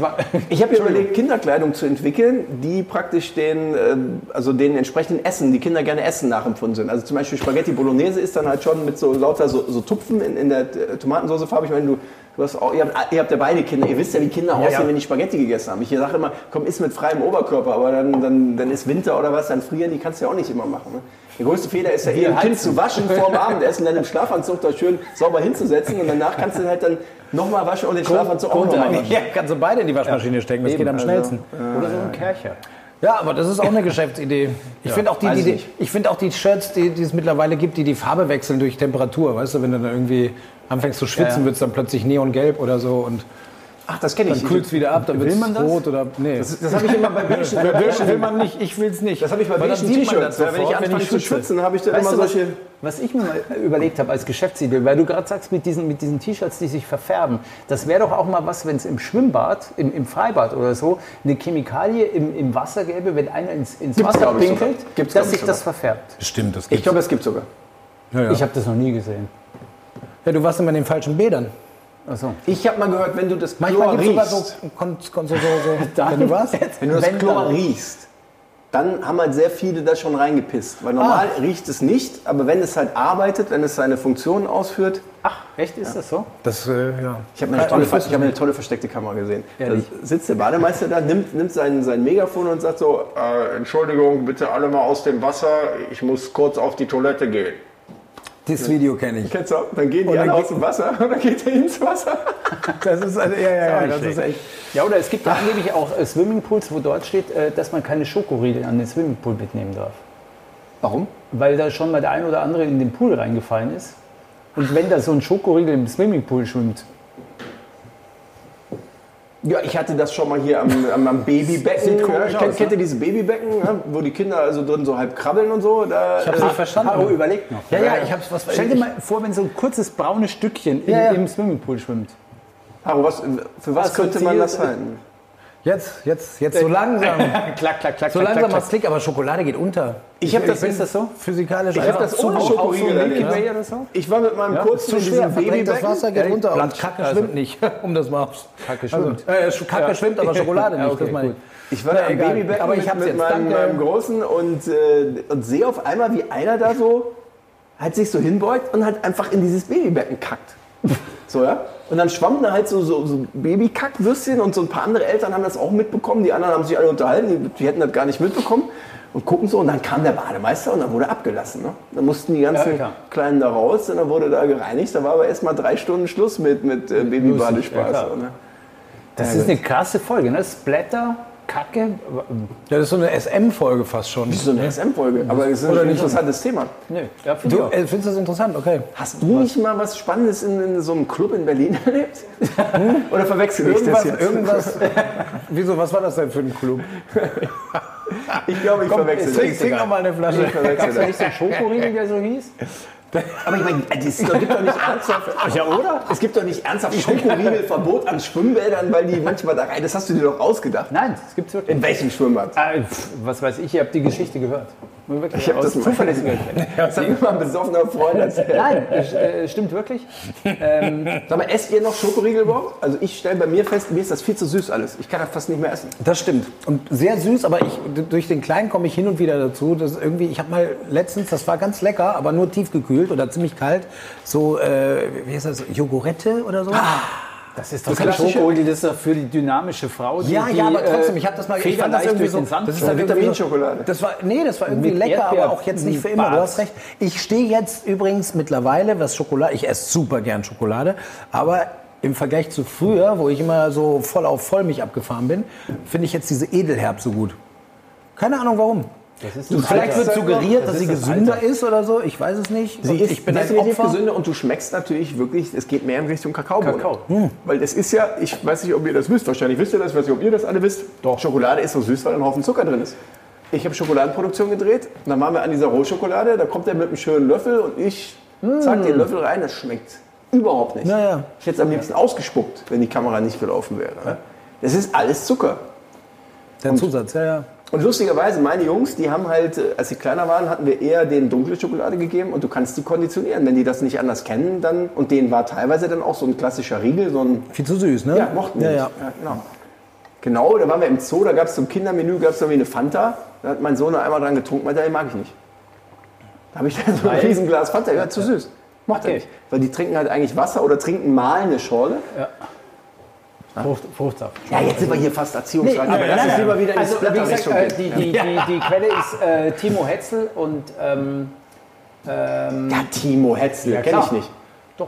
War, Ich habe ja überlegt, Kinderkleidung zu entwickeln, die praktisch den, ähm, also den entsprechenden Essen, die Kinder gerne essen, nachempfunden sind. Also zum Beispiel Spaghetti Bolognese ist dann halt schon mit so lauter so, so Tupfen in, in der äh, Tomatensauce farbig. Wenn du Du hast auch, ihr, habt, ihr habt ja beide Kinder. Ihr wisst ja, wie Kinder aussehen, ja. wenn die Spaghetti gegessen haben. Ich sage immer, komm, iss mit freiem Oberkörper, aber dann, dann, dann ist Winter oder was, dann frieren, die kannst du ja auch nicht immer machen. Ne? Der größte Fehler ist ja eh, ein Kind zu waschen vor dem Abendessen, dann im Schlafanzug da schön sauber hinzusetzen und danach kannst du halt dann nochmal waschen und den Schlafanzug auch nochmal waschen. Ja, kannst du beide in die Waschmaschine stecken, das geht am schnellsten. Oder so ein Kercher. Ja, aber das ist auch eine Geschäftsidee. Ich finde auch die, die, ich die, ich finde auch die Shirts, die, die es mittlerweile gibt, die die Farbe wechseln durch Temperatur. Weißt du, wenn du dann irgendwie anfängst zu schwitzen, Ja, ja. wird es dann plötzlich neongelb oder so und Ach, das kenne ich. dann kühlt es wieder ab, dann wird Will es man das? rot oder nee. Das, das habe ich immer bei beigen Bei Bürschen will man nicht, ich will es nicht. Das habe ich bei man T-Shirts. Wenn ich anfange zu schwitze. schwitzen, habe ich dann Weißt immer du, was, solche... was ich mir mal überlegt habe als Geschäftsidee, weil du gerade sagst, mit diesen, mit diesen T-Shirts, die sich verfärben, das wäre doch auch mal was, wenn es im Schwimmbad, im, im Freibad oder so, eine Chemikalie im, im Wasser gäbe, wenn einer ins, ins Gibt's, Wasser ich, pinkelt, dass ich, sich das verfärbt. Stimmt, das Ich gibt's. glaube, es gibt sogar. ja, ja. Ich habe das noch nie gesehen. Ja, du warst immer in den falschen Bädern. Achso. Ich habe mal gehört, wenn du das Chlor Manchmal es sogar riechst, so, kon, kon, so, so, so wenn du was? wenn du das Wenn Chlor dann- riechst, dann haben halt sehr viele da schon reingepisst. Weil normal Ah. riecht es nicht, aber wenn es halt arbeitet, wenn es seine Funktion ausführt, Ach, echt, ist das so? Das, äh, ja. Ich habe eine, tolle, ich hab eine tolle versteckte Kamera gesehen. Da Ehrlich? sitzt der Bademeister da, nimmt, nimmt sein, sein Megafon und sagt so, äh, Entschuldigung, bitte alle mal aus dem Wasser, ich muss kurz auf die Toilette gehen. Das Video kenne ich. Kennst du? Dann gehen die alle aus dem Wasser und dann geht er ins Wasser. Das ist, also, ja, ja, ja, das ist echt. Ja, oder es gibt angeblich auch äh, Swimmingpools, wo dort steht, äh, dass man keine Schokoriegel an den Swimmingpool mitnehmen darf. Warum? Weil da schon mal der ein oder andere in den Pool reingefallen ist. Und wenn da so ein Schokoriegel im Swimmingpool schwimmt, Ja, ich hatte das schon mal hier am, am, am Babybecken. Ja, kennt, aus, kennt ne? ihr diese Babybecken, ja, wo die Kinder also drin so halb krabbeln und so? Da, Ich hab's äh, nicht verstanden. Haro überlegt noch. Ja, ja, ich hab's was Stell dir mal vor, wenn so ein kurzes braunes Stückchen in, im Swimmingpool schwimmt. Haro, was, für was könnte man das halten? Jetzt, jetzt, jetzt so langsam. klack, klack, klack, So klack, langsam macht's Klick, aber Schokolade geht unter. Ich habe das, Ist das so? Physikalisch ich hab einfach das ohne. Schokoriegel oder so? Ich war mit meinem kurzen Zu schwer, verdrängt das. Wasser geht runter und Kacke also- schwimmt nicht, um das mal aufs... Kacke schwimmt. Also, äh, Kacke schwimmt, aber Schokolade nicht, Ja, okay, das meine ich. war da Na, egal. Babybecken Aber ich mit, hab's mit jetzt, meinem, meinem Großen und, äh, und sehe auf einmal, wie einer da so halt sich so hinbeugt und halt einfach in dieses Babybecken kackt. So, ja? Und dann schwamm da halt so, so, so Babykackwürstchen und so ein paar andere Eltern haben das auch mitbekommen. Die anderen haben sich alle unterhalten, die, die hätten das gar nicht mitbekommen. Und gucken so und dann kam der Bademeister und dann wurde abgelassen. Ne? Dann mussten die ganzen Ja. Kleinen da raus und dann wurde da gereinigt. Da war aber erst mal drei Stunden Schluss mit, mit äh, ja, Babybadespaß. ne? Das ist eine krasse Folge, ne? Splatter, Kacke. Ja, das ist so eine SM-Folge fast schon. Das ist so eine SM-Folge, aber es ist ein interessantes Thema. Nö, ja, finde ich Du auch. äh, findest das interessant, okay. Hast du nicht mal was Spannendes in, in so einem Club in Berlin erlebt? Oder verwechsel ich das Irgendwas, jetzt? irgendwas. Wieso, was war das denn für ein Club? Ich glaube, ich verwechsel Trink, das. trink noch mal eine Flasche. Verwechsel Gab es da das. nicht so einen Schokoriegel, der so hieß? Aber ich meine, es gibt doch nicht ernsthaft. Ja, oder? Es gibt doch nicht ernsthaft Schokoriegelverbot an Schwimmbädern, weil die manchmal da rein. Das hast du dir doch ausgedacht. Nein, das gibt's wirklich. In welchem Schwimmbad? Pf, was weiß ich, ich habe die Geschichte gehört. Nur wirklich Ich aus das mal- zuverlässiger Quelle. Das hat mir mal ein besoffener Freund erzählt. Nein, äh, stimmt wirklich. Sag mal, esst ihr noch Schokoriegel überhaupt? Also ich stelle bei mir fest, mir ist das viel zu süß alles. Ich kann das fast nicht mehr essen. Das stimmt. Und sehr süß, aber ich, durch den Kleinen komme ich hin und wieder dazu. Das ist irgendwie, ich habe mal letztens, das war ganz lecker, aber nur tiefgekühlt oder ziemlich kalt, so, äh, wie heißt das, Jogurette oder so? Das ist doch kein klassische- Schokoriegel, das ist doch für die dynamische Frau. Die, Ja, ja, aber trotzdem, äh, ich habe das mal ich fand das federleicht irgendwie so, den Sand das ist halt irgendwie Vitaminschokolade. So, das war, nee, das war irgendwie Mit lecker, aber Erdbeer- auch jetzt nicht für immer. Du Bad. hast recht. Ich stehe jetzt übrigens mittlerweile, was Schokolade, ich esse super gern Schokolade, aber im Vergleich zu früher, wo ich immer so voll auf Vollmilch abgefahren bin, finde ich jetzt diese Edelherb so gut. Keine Ahnung warum. Vielleicht wird suggeriert, Das dass sie das gesünder Alter. ist oder so. Ich weiß es nicht. Sie Und ist ich bin definitiv gesünder und du schmeckst natürlich wirklich, es geht mehr in Richtung Kakaobohne. Kakao. Weil das ist ja, ich weiß nicht, ob ihr das wisst, wahrscheinlich wisst ihr das, ich weiß nicht, ob ihr das alle wisst. Doch. Schokolade ist so süß, weil ein Haufen Zucker drin ist. Ich habe Schokoladenproduktion gedreht, dann waren wir an dieser Rohschokolade, da kommt er mit einem schönen Löffel und ich zack den Löffel rein, das schmeckt überhaupt nicht. Ja, ja. Ich hätte es am liebsten ausgespuckt, wenn die Kamera nicht gelaufen wäre. Das ist alles Zucker. Der Zusatz, ja, ja. Und lustigerweise, meine Jungs, die haben halt, äh, als sie kleiner waren, hatten wir eher denen dunkle Schokolade gegeben und du kannst die konditionieren. Wenn die das nicht anders kennen, dann, und denen war teilweise dann auch so ein klassischer Riegel, so ein, Viel zu süß, ne? ja, mochten die ja, nicht. ja. Ja, genau. Genau, da waren wir im Zoo, da gab es zum Kindermenü gab's irgendwie eine Fanta. Da hat mein Sohn einmal dran getrunken, meinte, den mag ich nicht. Da habe ich dann so ein Riesenglas Fanta, ja, zu süß. Macht er Okay. nicht. Weil die trinken halt eigentlich Wasser oder trinken mal eine Schorle. Frucht, Fruchtsaft. Ja, jetzt sind wir hier fast Erziehungsrat. aber lass uns lieber wieder Also, wie gesagt, äh, die, die, die, die Quelle ist äh, Timo Hetzel und ähm, ähm, Ja, Timo Hetzel, Ja, kenne ich nicht.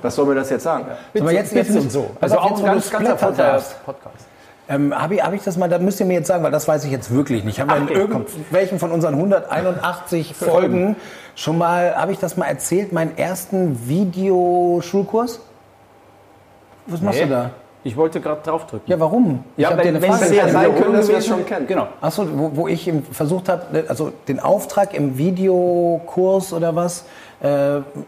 Was soll mir das jetzt sagen? Aber jetzt, jetzt und so. Also Also auch ein ganz, ganz sagst. Podcast. Ähm, Habe ich, hab ich das mal, da müsst ihr mir jetzt sagen, weil das weiß ich jetzt wirklich nicht. Haben wir in irgendwelchen von unseren 181 Folgen schon mal, habe ich das mal erzählt, meinen ersten Videoschulkurs? Was machst du da? Ich wollte gerade draufdrücken. Ja, warum? Ja, hab wenn- dir eine Frage es Hätte ja sein gestellt. können, dass wir es schon kennen. Genau. Achso, wo, wo ich versucht habe, also den Auftrag im Videokurs oder was, äh,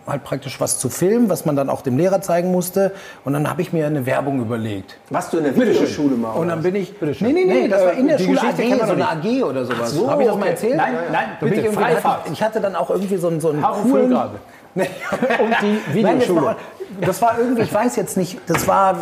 halt praktisch was zu filmen, was man dann auch dem Lehrer zeigen musste. Und dann habe ich mir eine Werbung überlegt. Was du in der Videoschule mal. Und dann bin ich. Nee, nee, nee, Nee, das war in äh, der die Schule AG, wir so eine AG oder sowas. so, Habe ich das mal erzählt? Nein, nein, bitte, ich, hatte, ich hatte dann auch irgendwie so einen, so einen coolen... Und die Nein, das, Videoschule. war, das war irgendwie, ich weiß jetzt nicht, das war äh,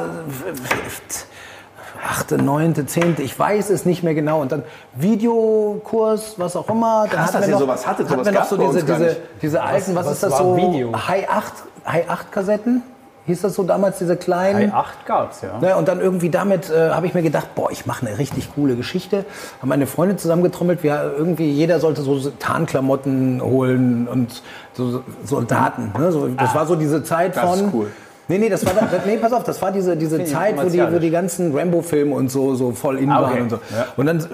achte, neunte, zehnte, ich weiß es nicht mehr genau. Und dann Videokurs, was auch immer. Krass, hatten dass ihr noch, sowas hattet, hatten sowas wir noch so diese, diese, diese alten, was, was ist das so? Video? High 8, High 8 Kassetten? Hieß das so damals, diese kleinen? Bei 8 gab es, ja. Ja, und dann irgendwie damit äh, habe ich mir gedacht, boah, ich mache eine richtig coole Geschichte. Haben meine Freunde zusammengetrommelt. Wir irgendwie jeder sollte so Tarnklamotten holen und so Soldaten. Ne? So, das war so diese Zeit das von. ist cool. Nee, nee, das war, das, nee, pass auf, das war diese, diese Zeit, wo die, wo die ganzen Rambo-Filme und so, so voll in Ah, waren okay. und so. Ja. Und dann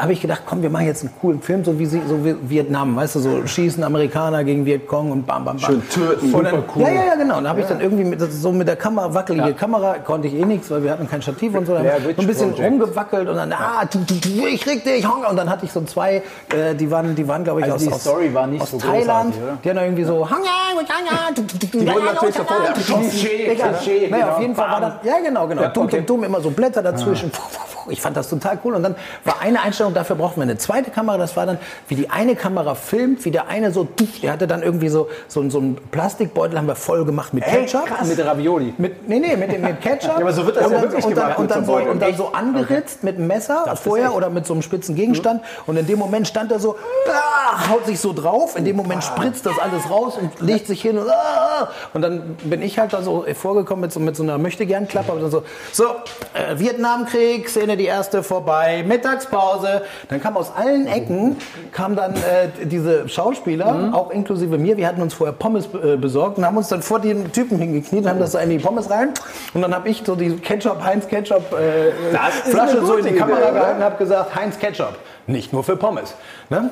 habe ich gedacht, komm, wir machen jetzt einen coolen Film, so wie sie, so wie Vietnam, weißt du, so schießen Amerikaner gegen Vietcong und bam, bam, bam. Schön töten. Und dann, Super cool. Ja, ja, ja, genau. Und da habe ich dann irgendwie mit, so mit der Kamera, wackelige Kamera, konnte ich eh nichts, weil wir hatten kein Stativ und so. Dann so ein bisschen Project. rumgewackelt und dann, ah, tu, tu, tu, ich krieg dich, Hunger. Und dann hatte ich so zwei, äh, die waren, die waren, glaube ich, Also aus, die aus, Story war nicht aus so Thailand. Die haben irgendwie so, Hunger, Hunger, tu, tu, tu, tu, Die wurden natürlich Hunger, Klischee, Egal. Klischee, Naja, genau. auf jeden Fall war dann, ja genau, genau, dumm, okay. dumm, dumm, immer so Blätter dazwischen. Puh, puh, puh. Ich fand das total cool. Und dann war eine Einstellung, dafür brauchten wir eine zweite Kamera. Das war dann, wie die eine Kamera filmt, wie der eine so, der hatte dann irgendwie so, so, so einen Plastikbeutel, haben wir voll gemacht mit Ketchup. Mit Ravioli. Mit, nee, nee, mit, mit Ketchup. aber so wird das und ja dann, wirklich und dann, gemacht und dann, so und dann so angeritzt mit einem Messer vorher oder mit so einem spitzen Gegenstand. Und in dem Moment stand er so, ah, haut sich so drauf. In dem Moment spritzt das alles raus und legt sich hin. Und, ah, und dann bin ich halt da so vorgekommen mit so, mit so einer Möchtegern-Klappe. So, so äh, Vietnamkrieg, Szene die erste vorbei, Mittagspause. Dann kam aus allen Ecken, kam dann äh, diese Schauspieler, auch inklusive mir. Wir hatten uns vorher Pommes äh, besorgt und haben uns dann vor dem Typen hingekniet und haben das so in die Pommes rein. Und dann habe ich so die Ketchup, Heinz Ketchup äh, Flasche so in die gute Kamera Idee, oder? gehalten und habe gesagt, Heinz Ketchup, nicht nur für Pommes. Ne?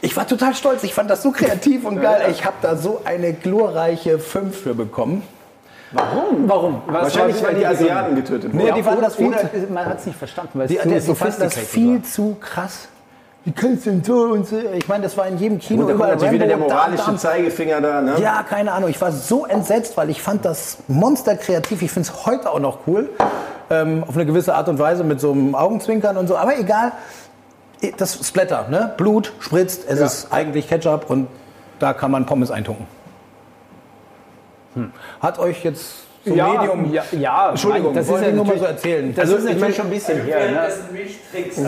Ich war total stolz, ich fand das so kreativ und geil. Ich habe da so eine glorreiche 5 für bekommen. Warum? Warum? Was Wahrscheinlich, weil die? Asiaten getötet wurden. Nee, die fanden das viel zu, man hat es nicht verstanden, weil es die, zu die, fanden das viel war. zu krass. Wie kannst du denn so und so? Ich meine, das war in jedem Kino Und da überall natürlich wieder der moralische da. Zeigefinger da. Ne? Ja, keine Ahnung. Ich war so entsetzt, weil ich fand das Monster kreativ. Ich finde es heute auch noch cool. Ähm, auf eine gewisse Art und Weise mit so einem Augenzwinkern und so. Aber egal. Das Splatter, ne? Blut spritzt. Es ist eigentlich Ketchup und da kann man Pommes eintunken. Hat euch jetzt so ja, Medium... ja, ja, Entschuldigung, das ist ja nur mal so erzählen. Das Also, ist ich natürlich schon ein bisschen her. Ne? Währenddessen Milchtricks.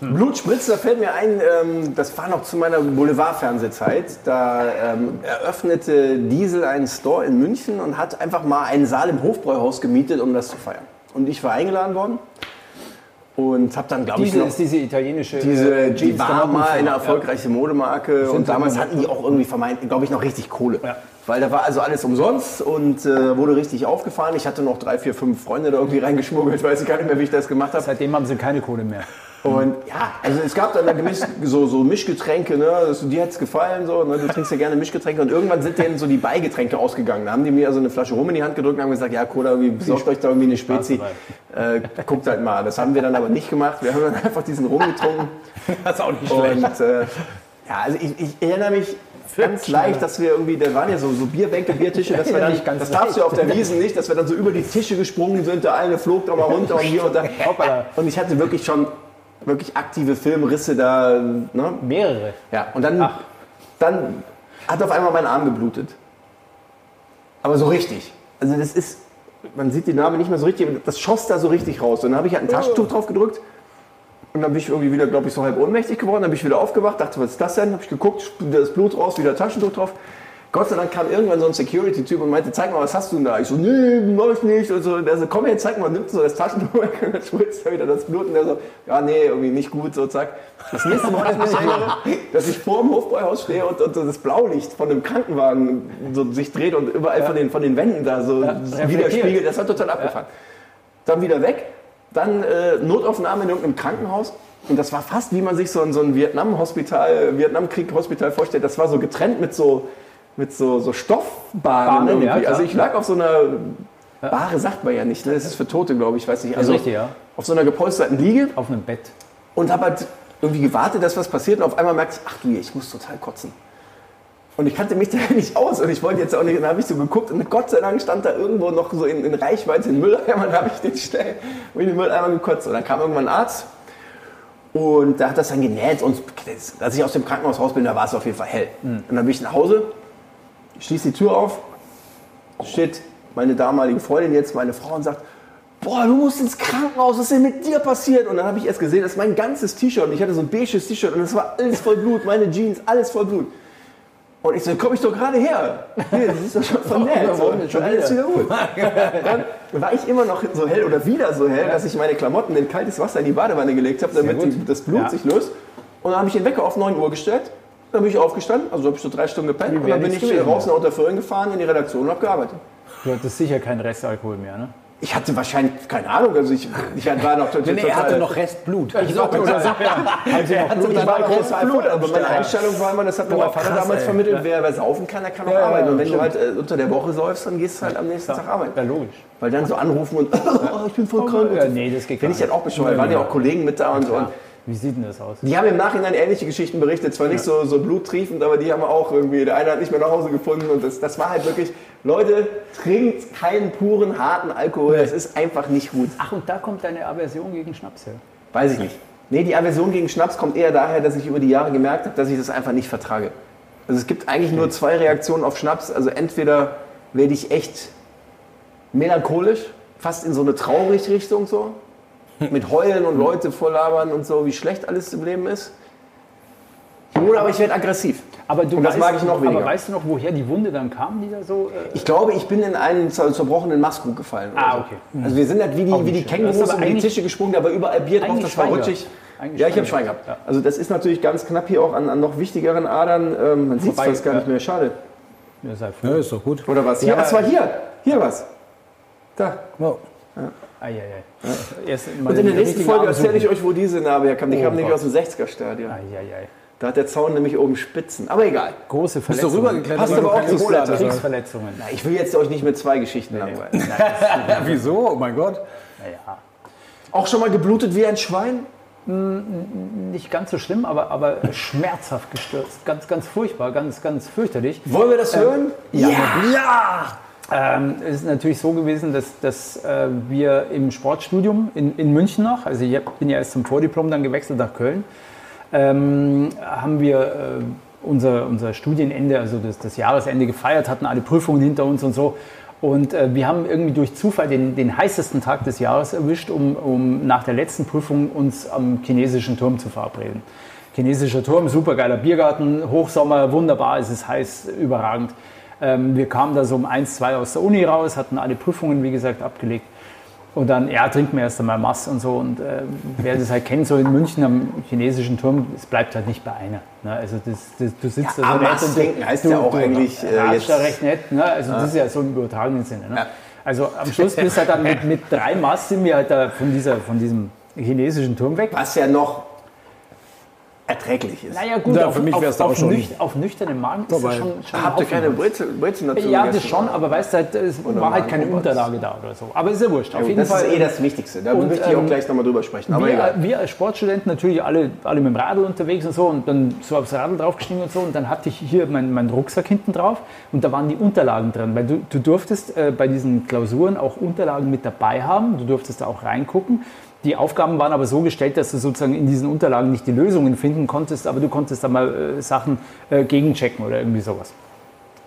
Blut spritzt, da fällt mir ein, ähm, das war noch zu meiner Boulevardfernsehzeit. Da ähm, eröffnete Diesel einen Store in München und hat einfach mal einen Saal im Hofbräuhaus gemietet, um das zu feiern. Und ich war eingeladen worden und habe dann, glaube ich, Diese noch diese italienische. diese, äh, die war mal eine Ja. erfolgreiche Modemarke und damals hatten die auch irgendwie vermeint, glaube ich, noch richtig Kohle. Ja. Weil da war also alles umsonst und äh, wurde richtig aufgefahren. Ich hatte noch drei, vier, fünf Freunde da irgendwie reingeschmuggelt, weiß ich gar nicht mehr, wie ich das gemacht habe. Seitdem haben sie keine Kohle mehr. Und ja, also es gab dann da gewiss, so, so Mischgetränke, ne? Das, dir hat's gefallen, so, ne? du trinkst ja gerne Mischgetränke. Und irgendwann sind denen so die Beigetränke ausgegangen. Da haben die mir also eine Flasche Rum in die Hand gedrückt und haben gesagt, ja, Cola, wie besorgt euch da irgendwie eine Spezi. Äh, guckt halt mal. Das haben wir dann aber nicht gemacht. Wir haben dann einfach diesen Rum getrunken. Das ist auch nicht schlecht. Und äh, ja, also ich, ich erinnere mich ganz leicht, dass wir irgendwie, da waren ja so, so Bierbänke, Biertische, dass wir dann, Nicht ganz das darfst du ja auf der Wiesen nicht, dass wir dann so über die Tische gesprungen sind, der eine flog da mal runter und hier und da. Und ich hatte wirklich schon wirklich aktive Filmrisse da. Ne? Mehrere. Ja, und dann, dann hat auf einmal mein Arm geblutet. Aber so richtig. Also das ist, man sieht die Narbe nicht mehr so richtig, das schoss da so richtig raus. Und dann habe ich halt ein Taschentuch drauf gedrückt. Und dann bin ich irgendwie wieder, glaube ich, so halb ohnmächtig geworden. Dann bin ich wieder aufgewacht, dachte, was ist das denn? Habe ich geguckt, das Blut raus, wieder Taschentuch drauf. Gott sei Dank kam irgendwann so ein Security-Typ und meinte, zeig mal, was hast du denn da? Ich so, nee, mach ich nicht. Und so, der so, komm her, zeig mal, nimmt so das Taschentuch weg und dann spritzt er wieder das Blut. Und der so, ja, nee, irgendwie nicht gut, so zack. Das nächste Mal, dass ich mich erinnere, dass ich vor dem Hofbräuhaus stehe und, und so das Blaulicht von dem Krankenwagen so sich dreht und überall von, den, von den Wänden da so widerspiegelt. Das war total abgefahren. Dann wieder weg, dann äh, Notaufnahme in irgendeinem Krankenhaus. Und das war fast, wie man sich so ein, so ein Vietnam-Hospital, Vietnamkrieg-Hospital vorstellt. Das war so getrennt mit so, mit so, so Stoffbahnen Bahnen, irgendwie. ja, also ich lag auf so einer, Bahre sagt man ja nicht, ne? das ist für Tote, glaube ich, weiß nicht. Also richtig, ja. auf so einer gepolsterten Liege Auf einem Bett. und habe halt irgendwie gewartet, dass was passiert und auf einmal merkte ich, ach du, ich muss total kotzen. Und ich kannte mich da nicht aus und ich wollte jetzt auch nicht, dann habe ich so geguckt und Gott sei Dank stand da irgendwo noch so in, in Reichweite ein Mülleimer, dann habe ich den schnell in den Mülleimer gekotzt. Und dann kam irgendwann ein Arzt und der hat das dann genäht und als ich aus dem Krankenhaus raus bin, da war es auf jeden Fall hell. Und dann bin ich nach Hause, schließe die Tür auf, steht meine damalige Freundin jetzt, meine Frau und sagt, boah, du musst ins Krankenhaus, was ist denn mit dir passiert? Und dann habe ich erst gesehen, das ist mein ganzes T-Shirt und ich hatte so ein beiges T-Shirt und es war alles voll Blut, meine Jeans, alles voll Blut. Und ich so, komm ich doch gerade her. Nee, das ist doch schon vernäht. So, schon alles wieder gut. Dann war ich immer noch so hell oder wieder so hell, dass ich meine Klamotten in kaltes Wasser in die Badewanne gelegt habe, damit die, das Blut Ja. sich löst. Und dann habe ich den Wecker auf 9 Uhr gestellt. Dann bin ich aufgestanden, also habe ich so drei Stunden gepennt. Und dann bin ich gewesen, raus nach Unterföhring gefahren in die Redaktion und habe gearbeitet. Du hattest sicher keinen Restalkohol mehr, ne? Ich hatte wahrscheinlich, keine Ahnung, also ich, ich war noch total... Nee, er hatte noch Restblut. Ich war total, Haben Sie noch Blut? ich war noch großes total Blut, aber meine Einstellung war immer, das hat mir mein Vater krass, damals ey. vermittelt, wer, wer saufen kann, der kann auch arbeiten. Und wenn du halt äh, unter der Woche säufst, dann gehst du halt am nächsten Tag arbeiten. Ja, logisch. Weil dann so anrufen und, oh, ich bin voll krank. Ja, nee, das geht Finde ich halt auch bescheuert. Waren ja auch Kollegen mit da und so. Wie sieht denn das aus? die haben im Nachhinein ähnliche Geschichten berichtet. Zwar nicht so, so bluttriefend, aber die haben auch irgendwie, der eine hat nicht mehr nach Hause gefunden. Und das, das war halt wirklich, Leute, trinkt keinen puren, harten Alkohol. Das ist einfach nicht gut. Ach, und da kommt deine Aversion gegen Schnaps her. Weiß ich nicht. Nee, die Aversion gegen Schnaps kommt eher daher, dass ich über die Jahre gemerkt habe, dass ich das einfach nicht vertrage. Also es gibt eigentlich nur zwei Reaktionen auf Schnaps. Also entweder werde ich echt melancholisch, fast in so eine traurig Richtung so, mit Heulen und Leute volllabern und so, wie schlecht alles im Leben ist. Oder aber ich werde aggressiv. Aber du Und das weißt, mag ich noch weniger. Aber weißt du noch, woher die Wunde dann kam, die da so... Äh, Ich glaube, ich bin in einen zer- zerbrochenen Mastkrug gefallen. Ah, so. okay. Also wir sind halt wie die, wie die. Kängurus ist über die Tische gesprungen, da war überall Bier drauf, das war Schwein rutschig. Ja, ich habe Schwein gehabt. Ja. Also das ist natürlich ganz knapp hier auch an, an noch wichtigeren Adern. Ähm, man sieht es gar ja. nicht mehr, schade. ja, sei froh. Ja, ist doch gut. Oder was? Hier, das war hier. Hier was. Da. Oh. Ei, ei, ei. Erst mal Und in der nächsten Folge erzähle ich euch, wo diese Narbe herkam. Die Oh kam nämlich aus dem 60er-Stadion. Ei, ei, ei. Da hat der Zaun nämlich oben Spitzen. Aber egal. Große Bist du Verletzungen. rübergeklettert? Passt aber auch zu oder? Kriegsverletzungen. Na, ich will jetzt euch nicht mit zwei Geschichten langweilen. Ja, wieso? Oh mein Gott. Naja, Auch schon mal geblutet wie ein Schwein? nicht ganz so schlimm, aber, aber schmerzhaft gestürzt. Ganz, ganz furchtbar, ganz, ganz fürchterlich. Wollen wir das hören? Ja. Ja! Ähm, es ist natürlich so gewesen, dass, dass äh, wir im Sportstudium in, in München noch, also ich bin ja erst zum Vordiplom dann gewechselt nach Köln, ähm, haben wir äh, unser, unser Studienende, also das, das Jahresende gefeiert, hatten alle Prüfungen hinter uns und so. Und äh, wir haben irgendwie durch Zufall den, den heißesten Tag des Jahres erwischt, um, um nach der letzten Prüfung uns am chinesischen Turm zu verabreden. Chinesischer Turm, supergeiler Biergarten, Hochsommer, wunderbar, es ist heiß, überragend. Ähm, wir kamen da so um eins, zwei aus der Uni raus, hatten alle Prüfungen, wie gesagt, abgelegt. Und dann, ja, trinken wir erst einmal Mass und so. Und äh, wer das halt kennt, so in München am chinesischen Turm, es bleibt halt nicht bei einer. Ne? Also das, das, du sitzt da so nett du- trinken heißt ja auch eigentlich, äh, ja, jetzt- ist ja recht nett. Ne? Also das ist ja so im übertragenen Sinne. Ne? Also am Schluss bist du halt dann mit, mit drei Mass sind wir halt da von, dieser, von diesem chinesischen Turm weg. Was ja noch erträglich ist. Naja gut, Ja, auf, für mich wär's da auch auf, schon- nüch, auf nüchternem Magen ist das Vorbei. schon, schon Habt ihr ein keine. Brezel, Brezel dazu Ja, das schon, aber weißt du, halt, es war halt keine Unterlage da oder so. Aber ist ja wurscht. Auf Ja, jeden das Fall. ist eh das Wichtigste. Da Und, möchte ich auch ähm, gleich nochmal drüber sprechen. Aber wir, egal. wir als Sportstudenten natürlich alle, alle mit dem Radl unterwegs und so und dann so aufs Radl draufgestiegen und so und dann hatte ich hier meinen meinen Rucksack hinten drauf und da waren die Unterlagen drin, weil du, du durftest äh, bei diesen Klausuren auch Unterlagen mit dabei haben, du durftest da auch reingucken. Die Aufgaben waren aber so gestellt, dass du sozusagen in diesen Unterlagen nicht die Lösungen finden konntest, aber du konntest da mal äh, Sachen äh, gegenchecken oder irgendwie sowas.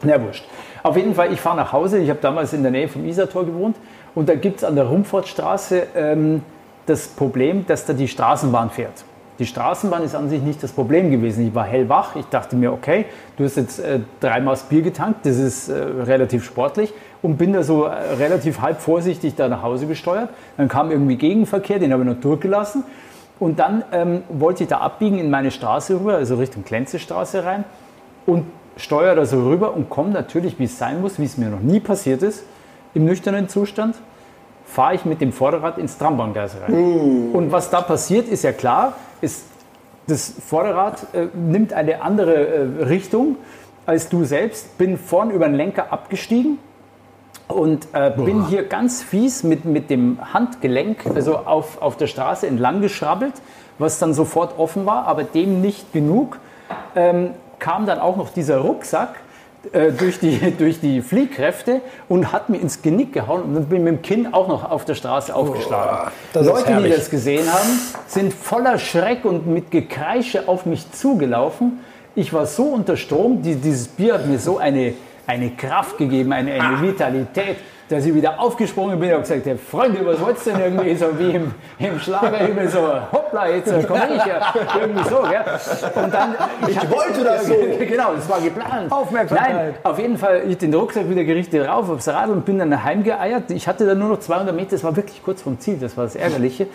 Na wurscht. Auf jeden Fall, ich fahre nach Hause. Ich habe damals in der Nähe vom Isartor gewohnt. Und da gibt es an der Rumfortstraße ähm, das Problem, dass da die Straßenbahn fährt. Die Straßenbahn ist an sich nicht das Problem gewesen. Ich war hellwach. Ich dachte mir, okay, du hast jetzt äh, dreimal Bier getankt, das ist äh, relativ sportlich und bin da so äh, relativ halb vorsichtig da nach Hause gesteuert. Dann kam irgendwie Gegenverkehr, den habe ich noch durchgelassen. Und dann ähm, wollte ich da abbiegen in meine Straße rüber, also Richtung Klenzestraße rein und steuere da so rüber und komme natürlich, wie es sein muss, wie es mir noch nie passiert ist, im nüchternen Zustand, fahre ich mit dem Vorderrad ins Trambahngleis rein. Und was da passiert, ist ja klar, ist, das Vorderrad äh, nimmt eine andere äh, Richtung als du selbst, bin vorn über den Lenker abgestiegen und äh, bin hier ganz fies mit, mit dem Handgelenk also auf, auf der Straße entlang geschrabbelt, was dann sofort offen war, aber dem nicht genug. Ähm, kam dann auch noch dieser Rucksack äh, durch, die, durch die Fliehkräfte und hat mir ins Genick gehauen und bin mit dem Kinn auch noch auf der Straße aufgeschlagen. ist Leute, die das gesehen haben, sind voller Schreck und mit Gekreische auf mich zugelaufen. Ich war so unter Strom, die, dieses Bier hat mir so eine, eine Kraft gegeben, eine, eine Vitalität, dass ich wieder aufgesprungen bin und gesagt habe, Freunde, was wollt's denn irgendwie so wie im, im Schlagerhimmel so, hoppla, jetzt komme ich ja, irgendwie so, gell? Und dann, ich, hab- wollte das so. Genau, das war geplant. Aufmerksamkeit. Nein, auf jeden Fall, ich den Rucksack wieder gerichtet rauf aufs Radl und bin dann heimgeeiert. Ich hatte dann nur noch 200 Meter, das war wirklich kurz vom Ziel, das war das Ärgerliche.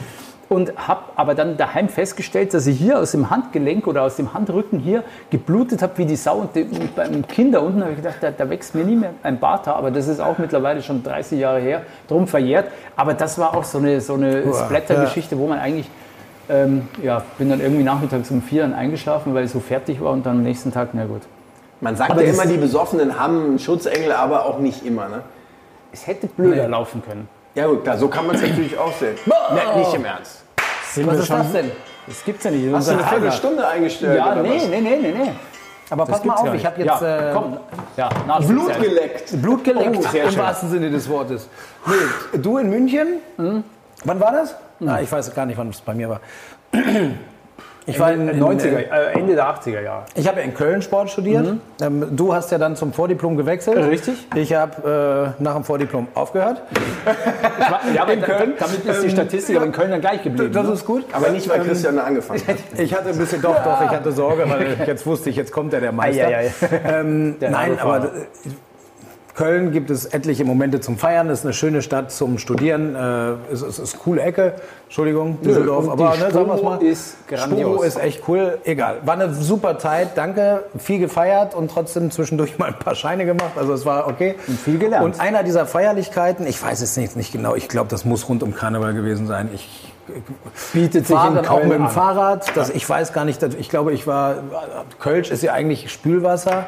Und habe aber dann daheim festgestellt, dass ich hier aus dem Handgelenk oder aus dem Handrücken hier geblutet habe wie die Sau. Und de- beim Kind da unten habe ich gedacht, da, da wächst mir nie mehr ein Bart, aber das ist auch mittlerweile schon 30 Jahre her, drum verjährt. Aber das war auch so eine, so eine Splatter-Geschichte, wo man eigentlich, ähm, ja, bin dann irgendwie nachmittags um vier dann eingeschlafen, weil ich so fertig war und dann am nächsten Tag, na gut. Man sagt Aber ja immer, die Besoffenen haben Schutzengel, aber auch nicht immer. Ne? Es hätte blöder laufen können. Ja gut, klar, so kann man es natürlich auch sehen. Ne, nicht im Ernst. Sind Was wir ist schon- das denn? Das gibt's ja nicht. Hast du eine Unser. Viertelstunde eingestellt? Ja, oder nee, was? nee, nee, nee, nee. Aber Das pass mal gibt's gar auf, ich habe jetzt ja, äh, komm. Ja, nach Blut geleckt. Blut geleckt, Oh, sehr im schön. wahrsten Sinne des Wortes. Nee, du in München? Hm? Wann war das? Na, ich weiß gar nicht, wann es bei mir war. Ich war in, in 90er, äh, Ende der 80er Jahre. Ich habe ja in Köln Sport studiert. Ähm, du hast ja dann zum Vordiplom gewechselt. Richtig. Ich habe äh, nach dem Vordiplom aufgehört. Ja, aber in Köln, damit ist die Statistik aber in Köln dann gleich geblieben. Das ne? ist gut. Aber nicht, weil Christian angefangen hat. Ich hatte ein bisschen, doch, doch, ich hatte Sorge, weil ich jetzt wusste ich, jetzt kommt ja der Meister. Ei, ei, ei. Ähm, Der nein, aber äh, Köln gibt es etliche Momente zum Feiern. Es ist eine schöne Stadt zum Studieren. Äh, es, es ist eine coole Ecke. Entschuldigung, Düsseldorf. und aber ne, sagen Spomo mal. ist grandios. Spomo ist echt cool. Egal. War eine super Zeit. Danke. Viel gefeiert und trotzdem zwischendurch mal ein paar Scheine gemacht. Also es war okay. Und viel gelernt. Und einer dieser Feierlichkeiten, ich weiß es nicht, nicht genau. Ich glaube, das muss rund um Karneval gewesen sein. Ich bietet sich in dann auch Köln mit dem an. Fahrrad. Das, ich weiß gar nicht, ich glaube, ich war, Kölsch ist ja eigentlich Spülwasser.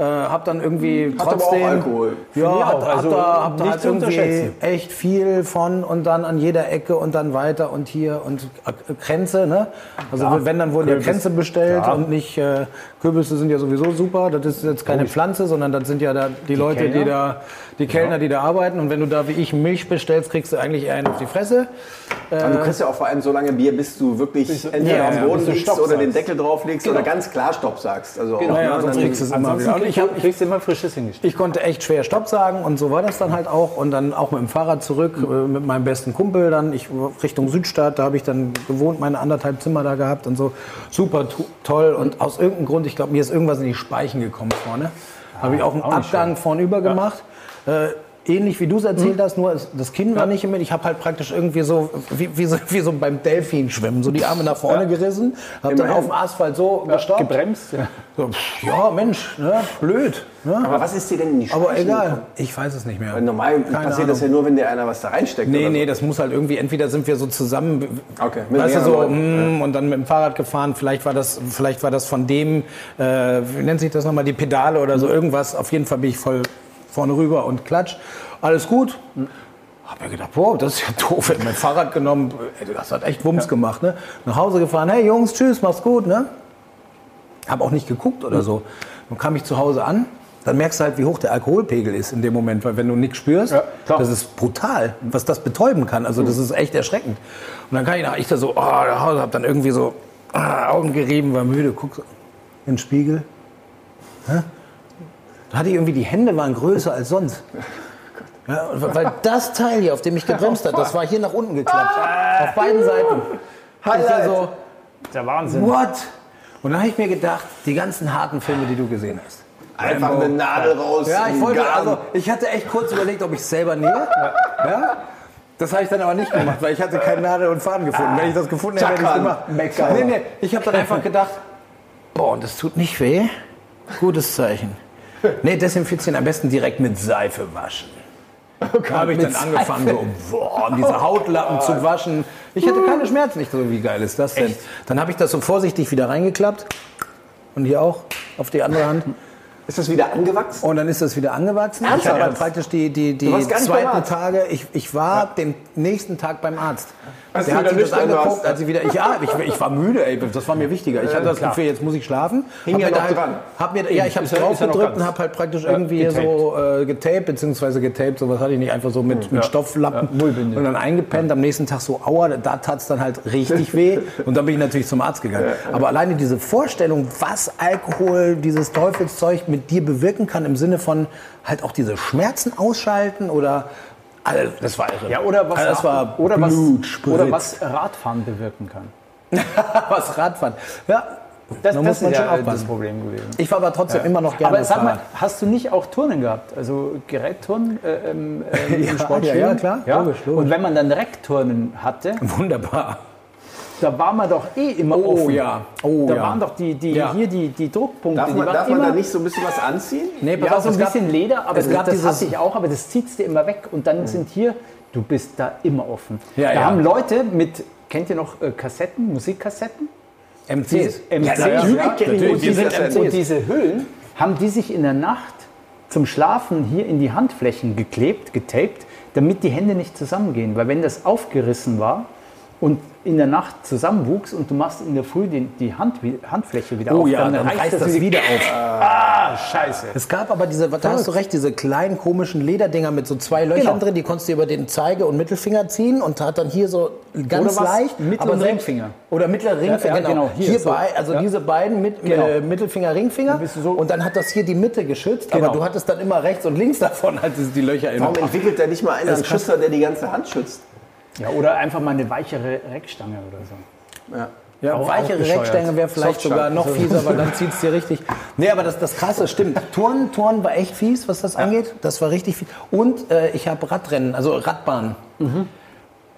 Äh, hab dann irgendwie Hat aber trotzdem. auch Alkohol. Ja, hab, auch. hab Also da, hab da halt irgendwie echt viel von und dann an jeder Ecke und dann weiter und hier und Kränze, ne? Also wenn, dann wurden ja. Kränze bestellt Klar. und nicht, äh, Kürbisse sind ja sowieso super. Das ist jetzt keine Pflanze, sondern das sind ja da die, Leute, die Kellner. da, die Kellner, die da arbeiten. Und wenn du da wie ich Milch bestellst, kriegst du eigentlich eher einen auf die Fresse. Und du kriegst ja auch vor allem so lange Bier, bis du wirklich entweder ja, am ja, Boden bis du liegst oder den sagst. Deckel drauflegst oder ganz klar Stopp sagst. Also auch, Naja, ne, sonst dann- kriegst du es immer wieder. Ich kriegst, hab, kriegst immer Frisches hingestellt. Ich konnte echt schwer Stopp sagen und so war das dann halt auch. Und dann auch mit dem Fahrrad zurück, äh, mit meinem besten Kumpel dann ich, Richtung Südstadt, da habe ich dann gewohnt, meine anderthalb Zimmer da gehabt und so. Super to toll. Und aus irgendeinem Grund, ich glaube, mir ist irgendwas in die Speichen gekommen vorne. Habe ich auch einen auch Abgang vornüber gemacht. Äh, Ähnlich wie du es erzählt Mhm. hast, nur das Kinn war nicht mit. Ich habe halt praktisch irgendwie so wie, wie, so, wie so beim Delfinschwimmen, so die Arme nach vorne gerissen, habe dann auf dem Asphalt so gestoppt. Gebremst. Ja. So, ja, Mensch, ne? blöd. Ne? Aber was ist dir denn in die Aber Speichen egal, gekommen? ich weiß es nicht mehr. Weil normal Keine passiert das ja Ahnung. nur, wenn dir einer was da reinsteckt. Nee, oder nee, so. das muss halt irgendwie, entweder sind wir so zusammen, Okay, mit weißt du, so, mm, und dann mit dem Fahrrad gefahren, vielleicht war das, vielleicht war das von dem, äh, wie nennt sich das nochmal, die Pedale oder so, irgendwas, auf jeden Fall bin ich voll vorne rüber und klatsch, alles gut. Hab mir gedacht, boah, das ist ja doof, hätte mein Fahrrad genommen, das hat echt Wumms gemacht, ne? Nach Hause gefahren, hey Jungs, tschüss, mach's gut, ne? Hab auch nicht geguckt oder so. Dann kam ich zu Hause an, dann merkst du halt, wie hoch der Alkoholpegel ist in dem Moment, weil wenn du nichts spürst, Ja, das ist brutal, was das betäuben kann. Also das ist echt erschreckend. Und dann kann ich nach ich da so, oh, nach Hause, hab dann irgendwie so ah, Augen gerieben, war müde, guck so in den Spiegel. Hä? Da hatte ich irgendwie die Hände waren größer als sonst. Ja, weil das Teil hier, auf dem ich gebremst habe, das war hier nach unten geklappt. Auf beiden Seiten. Ich da so, Der Wahnsinn. What? Und dann habe ich mir gedacht, die ganzen harten Filme, die du gesehen hast. Einfach eine Nadel raus. Ja, ich wollte, Garn. also ich hatte echt kurz überlegt, ob ich es selber nähe. Ja. Das habe ich dann aber nicht gemacht, weil ich hatte keine Nadel und Faden gefunden. Wenn ich das gefunden hätte, hätte ich es gemacht. Meckern. Nee, nee, ich habe dann einfach gedacht, boah, und das tut nicht weh. Gutes Zeichen. Nee, desinfizieren am besten direkt mit Seife waschen. Da habe ich dann angefangen, so, boah, diese Hautlappen zu waschen. Ich hatte keine Schmerzen. Ich so, wie geil ist das denn? Dann habe ich das so vorsichtig wieder reingeklappt. Und hier auch auf die andere Hand. Ist das wieder angewachsen? Und dann ist das wieder angewachsen. Ich Ernsthaft? habe dann praktisch die, die, die zweiten? Tage, ich, ich war den nächsten Tag beim Arzt. Als Der hat sich das warst. als ich wieder, ich, ja, ich, ich war müde, ey, das war mir wichtiger. Ich hatte das Gefühl, jetzt muss ich schlafen. Hing Hab ja noch halt, dran. Hab mir, ja, ich habe ja- ja noch draufgedrückt und habe halt praktisch irgendwie so äh, getaped, beziehungsweise getaped, sowas hatte ich nicht, einfach so mit, mit Stofflappen Mullbinde. und dann eingepennt. Am nächsten Tag so, aua, da tat's dann halt richtig weh. Und dann bin ich natürlich zum Arzt gegangen. Aber alleine diese Vorstellung, was Alkohol, dieses Teufelszeug mit dir bewirken kann, im Sinne von halt auch diese Schmerzen ausschalten oder also, das war irre. Ja, oder was, also, das war oder, was, Blutspritz. oder was Radfahren bewirken kann. was Radfahren. Ja, Das, da das muss man ist schon ja das aufpassen. Problem gewesen. Ich war aber trotzdem immer noch gerne Aber sag mal, hast du nicht auch Turnen gehabt? Also Gerätturnen äh, ähm, äh, im Ja, Sportstudio? ja, ja, klar. Logisch, logisch. Und wenn man dann Reckturnen hatte, Wunderbar. Da war man doch eh immer Oh offen. ja, oh da ja. waren doch die, die Ja. hier die, die Druckpunkte, Darf die man, waren darf man immer da nicht so ein bisschen was anziehen? Nee, pass ja, auf, so ein gab- bisschen Leder, aber es das, gab das hatte ich auch, aber das ziehst du immer weg und dann sind hier, du bist da immer offen. Ja, da ja. haben Leute mit, kennt ihr noch äh, Kassetten, Musikkassetten? MCs. MCs, Ja, ja, ja, und, diese, MCs. und diese Hüllen haben die sich in der Nacht zum Schlafen hier in die Handflächen geklebt, getaped, damit die Hände nicht zusammengehen. Weil wenn das aufgerissen war und in der Nacht zusammenwuchs und du machst in der Früh die, die Hand, Handfläche wieder Oh auf, ja, dann reißt das wieder auf. Ah, scheiße. Es gab aber diese, da hast du recht, diese kleinen komischen Lederdinger mit so zwei Löchern Genau. drin, die konntest du über den Zeige- und Mittelfinger ziehen und hat dann hier so ganz Oder was? leicht. Mittel- aber Ringfinger. Oder mittlerer Ringfinger, ja, genau. genau, hier Hier, so. bei, also Ja. diese beiden mit, Genau. äh, Mittelfinger, Ringfinger. bist du so- und dann hat das hier die Mitte geschützt, Genau. aber du hattest dann immer rechts und links davon halt die Löcher in Warum entwickelt da nicht mal einen. Schützer, der die ganze Hand schützt? Ja, oder einfach mal eine weichere Reckstange oder so. Ja. Ja, Auch- weichere auch. Reckstange wäre vielleicht sogar noch fieser, weil dann zieht es dir richtig. Nee, aber das, das Krasse stimmt. Turnen, Turnen war echt fies, was das angeht. Das war richtig fies. Und äh, ich habe Radrennen, also Radbahn.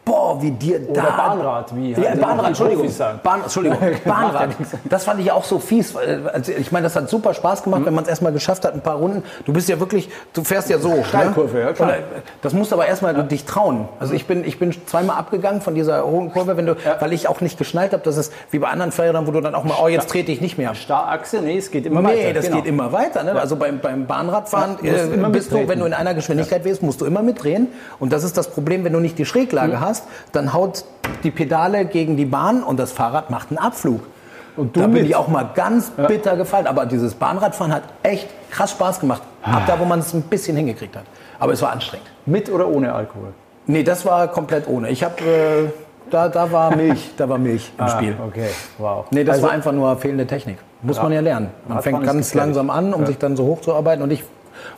Boah, wie dir da... Oder Bahnrad, wie Ja, halt Bahnrad, Entschuldigung. Bahn, Entschuldigung, Bahnrad. Das fand ich auch so fies. Also ich meine, das hat super Spaß gemacht, wenn man es erstmal geschafft hat, ein paar Runden. Du bist ja wirklich, du fährst ja so. Steilkurve, ja, klar. Oder, das musst du aber erstmal dich trauen. Also ich bin, ich bin zweimal abgegangen von dieser hohen Kurve, wenn du, weil ich auch nicht geschnallt habe, dass es wie bei anderen Fahrrädern, wo du dann auch mal, oh, jetzt trete ich nicht mehr. Starrachse, nee, es geht immer Nee, weiter. das genau. geht immer weiter. Ne? Also beim, beim Bahnradfahren Ja, äh, bist du, mittreten. wenn du in einer Geschwindigkeit willst, musst du immer mitdrehen. Und das ist das Problem, wenn du nicht die Schräglage hast, dann haut die Pedale gegen die Bahn und das Fahrrad macht einen Abflug. Und du da bin ich auch mal ganz bitter gefallen. Aber dieses Bahnradfahren hat echt krass Spaß gemacht. Ab da, wo man es ein bisschen hingekriegt hat. Aber es war anstrengend. Mit oder ohne Alkohol? Nee, das war komplett ohne. Ich habe, äh, da, da war Milch, da war Milch im Spiel. Ah, okay, wow. Nee, das Also- war einfach nur fehlende Technik. Muss man ja lernen. Man Radfahren fängt ganz langsam an, um sich dann so hochzuarbeiten. Und ich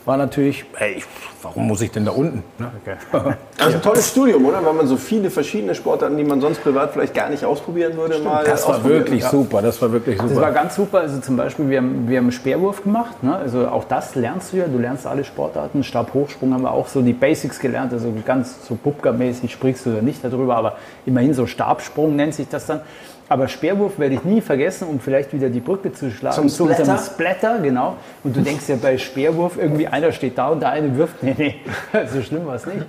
war natürlich, ey, warum muss ich denn da unten? Ne? Also ein tolles Studium, oder? Weil man so viele verschiedene Sportarten, die man sonst privat vielleicht gar nicht ausprobieren würde, mal Das war wirklich Ja. super, das war wirklich Das war super. ganz super. Also zum Beispiel, wir haben, wir haben Speerwurf gemacht. Ne? Also auch das lernst du ja. Du lernst alle Sportarten. Stabhochsprung haben wir auch so die Basics gelernt. Also ganz so Bubka-mäßig sprichst du da nicht darüber, aber immerhin so Stabsprung nennt sich das dann. Aber Speerwurf werde ich nie vergessen, um vielleicht wieder die Brücke zu schlagen. Zum Zu unserem Splatter? Splatter, genau. Und du denkst ja bei Speerwurf, irgendwie einer steht da und der eine wirft. Nee, nee, so schlimm war es nicht.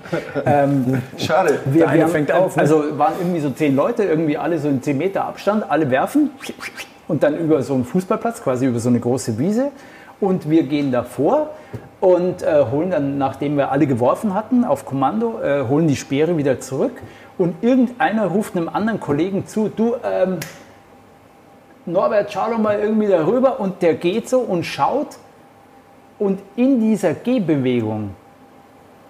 Ähm, Schade. wir, Der eine haben, fängt auf, ne? Also waren irgendwie so zehn Leute, irgendwie alle so in 10 Meter Abstand, alle werfen und dann über so einen Fußballplatz, quasi über so eine große Wiese. Und wir gehen davor und äh, holen dann, nachdem wir alle geworfen hatten, auf Kommando, äh, holen die Speere wieder zurück. Und irgendeiner ruft einem anderen Kollegen zu, du, ähm, Norbert, schau doch mal irgendwie darüber. Und der geht so und schaut. Und in dieser Gehbewegung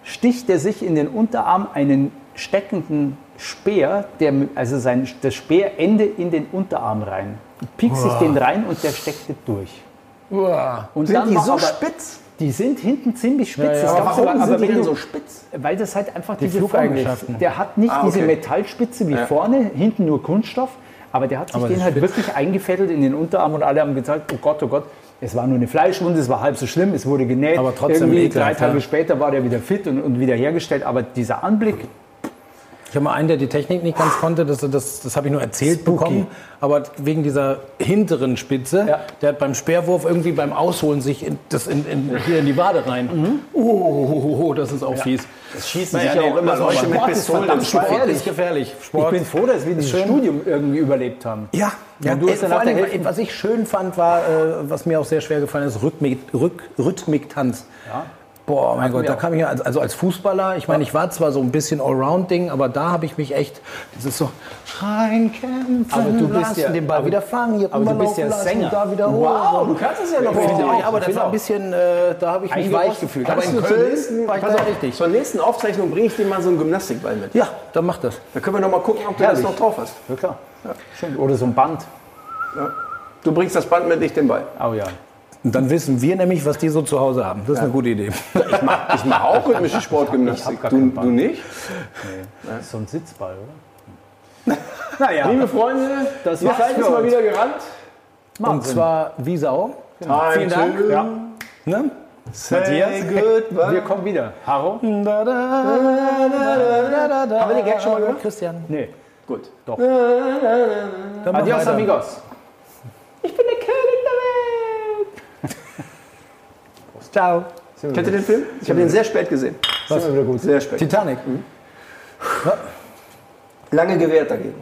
sticht er sich in den Unterarm einen steckenden Speer, der, also sein, das Speerende in den Unterarm rein. Piekt sich den rein und der steckte durch. Und Sind die war so spitz? Die sind hinten ziemlich spitz. Das Aber gab's sogar- warum sind die denn so spitz? Weil das halt einfach Die diese Flugeigenschaften. Form ist. Der hat nicht Ah, diese okay. Metallspitze wie vorne, hinten nur Kunststoff. Aber der hat sich Aber den halt spitzt. wirklich eingefettet in den Unterarm und alle haben gesagt, oh Gott, oh Gott, es war nur eine Fleischwunde, es war halb so schlimm, es wurde genäht. Aber trotzdem Irgendwie ekelhaft, drei Tage ja. später war der wieder fit und, und wieder hergestellt. Aber dieser Anblick, Ich habe mal einen, der die Technik nicht ganz konnte, das, das, das habe ich nur erzählt bekommen, aber wegen dieser hinteren Spitze, Ja. der hat beim Speerwurf irgendwie beim Ausholen sich in, das in, in, hier in die Wade rein. Mhm. Oh, oh, oh, das ist auch fies. Das schießen sich ja auch immer solche mit Sport ist Pistolen Bein. Sport ist gefährlich. ich Sport. bin froh, dass wir dieses Studium irgendwie überlebt haben. ja, ja, Und du hast äh, ja vor nach der allem, was ich schön fand, war, äh, was mir auch sehr schwer gefallen ist, Rhythmik, Rück, Rhythmiktanz. Boah, mein Gott, da kam ich ja, als- also als Fußballer, ich meine, ich war zwar so ein bisschen Allround-Ding, aber da habe ich mich echt, das ist so, reinkämpfen Aber du bist lassen, ja- den Ball aber- wieder fangen, hier aber du bist ja lassen, Sänger. da wieder hoch. Wow, du kannst es ja noch. Boah, ja, aber das Genau. war ein bisschen, äh, da habe ich mich weich gefühlt. Aber in Köln nächsten, war ich da richtig. zur nächsten Aufzeichnung bringe ich dir mal so einen Gymnastikball mit. Ja, dann mach das. Da können wir noch mal gucken, ob du Herrlich. das noch drauf hast. Ja, klar. Schön. Oder so ein Band. Du bringst das Band mit, ich den Ball. Oh ja. Und dann wissen wir nämlich, was die so zu Hause haben. Das ist eine gute Idee. Ich mache ich mach auch rhythmische Sportgymnastik. Du, du nicht? Das ist so ein Sitzball, oder? naja, Liebe Freunde, Das die war's Zeit ist mal wieder gerannt. Und zwar wie Sau. Vielen Dank. ja. Ne? Matthias, goodbye. wir kommen wieder. Haro? Haben wir den Gag schon mal gemacht? Christian. Nee. Gut. Mach Adios, amigos. Ich bin der Ciao. Kennt ihr den Film? Ich habe den sehr spät gesehen. Gut. Sehr spät. Titanic. Lange gewährt dagegen.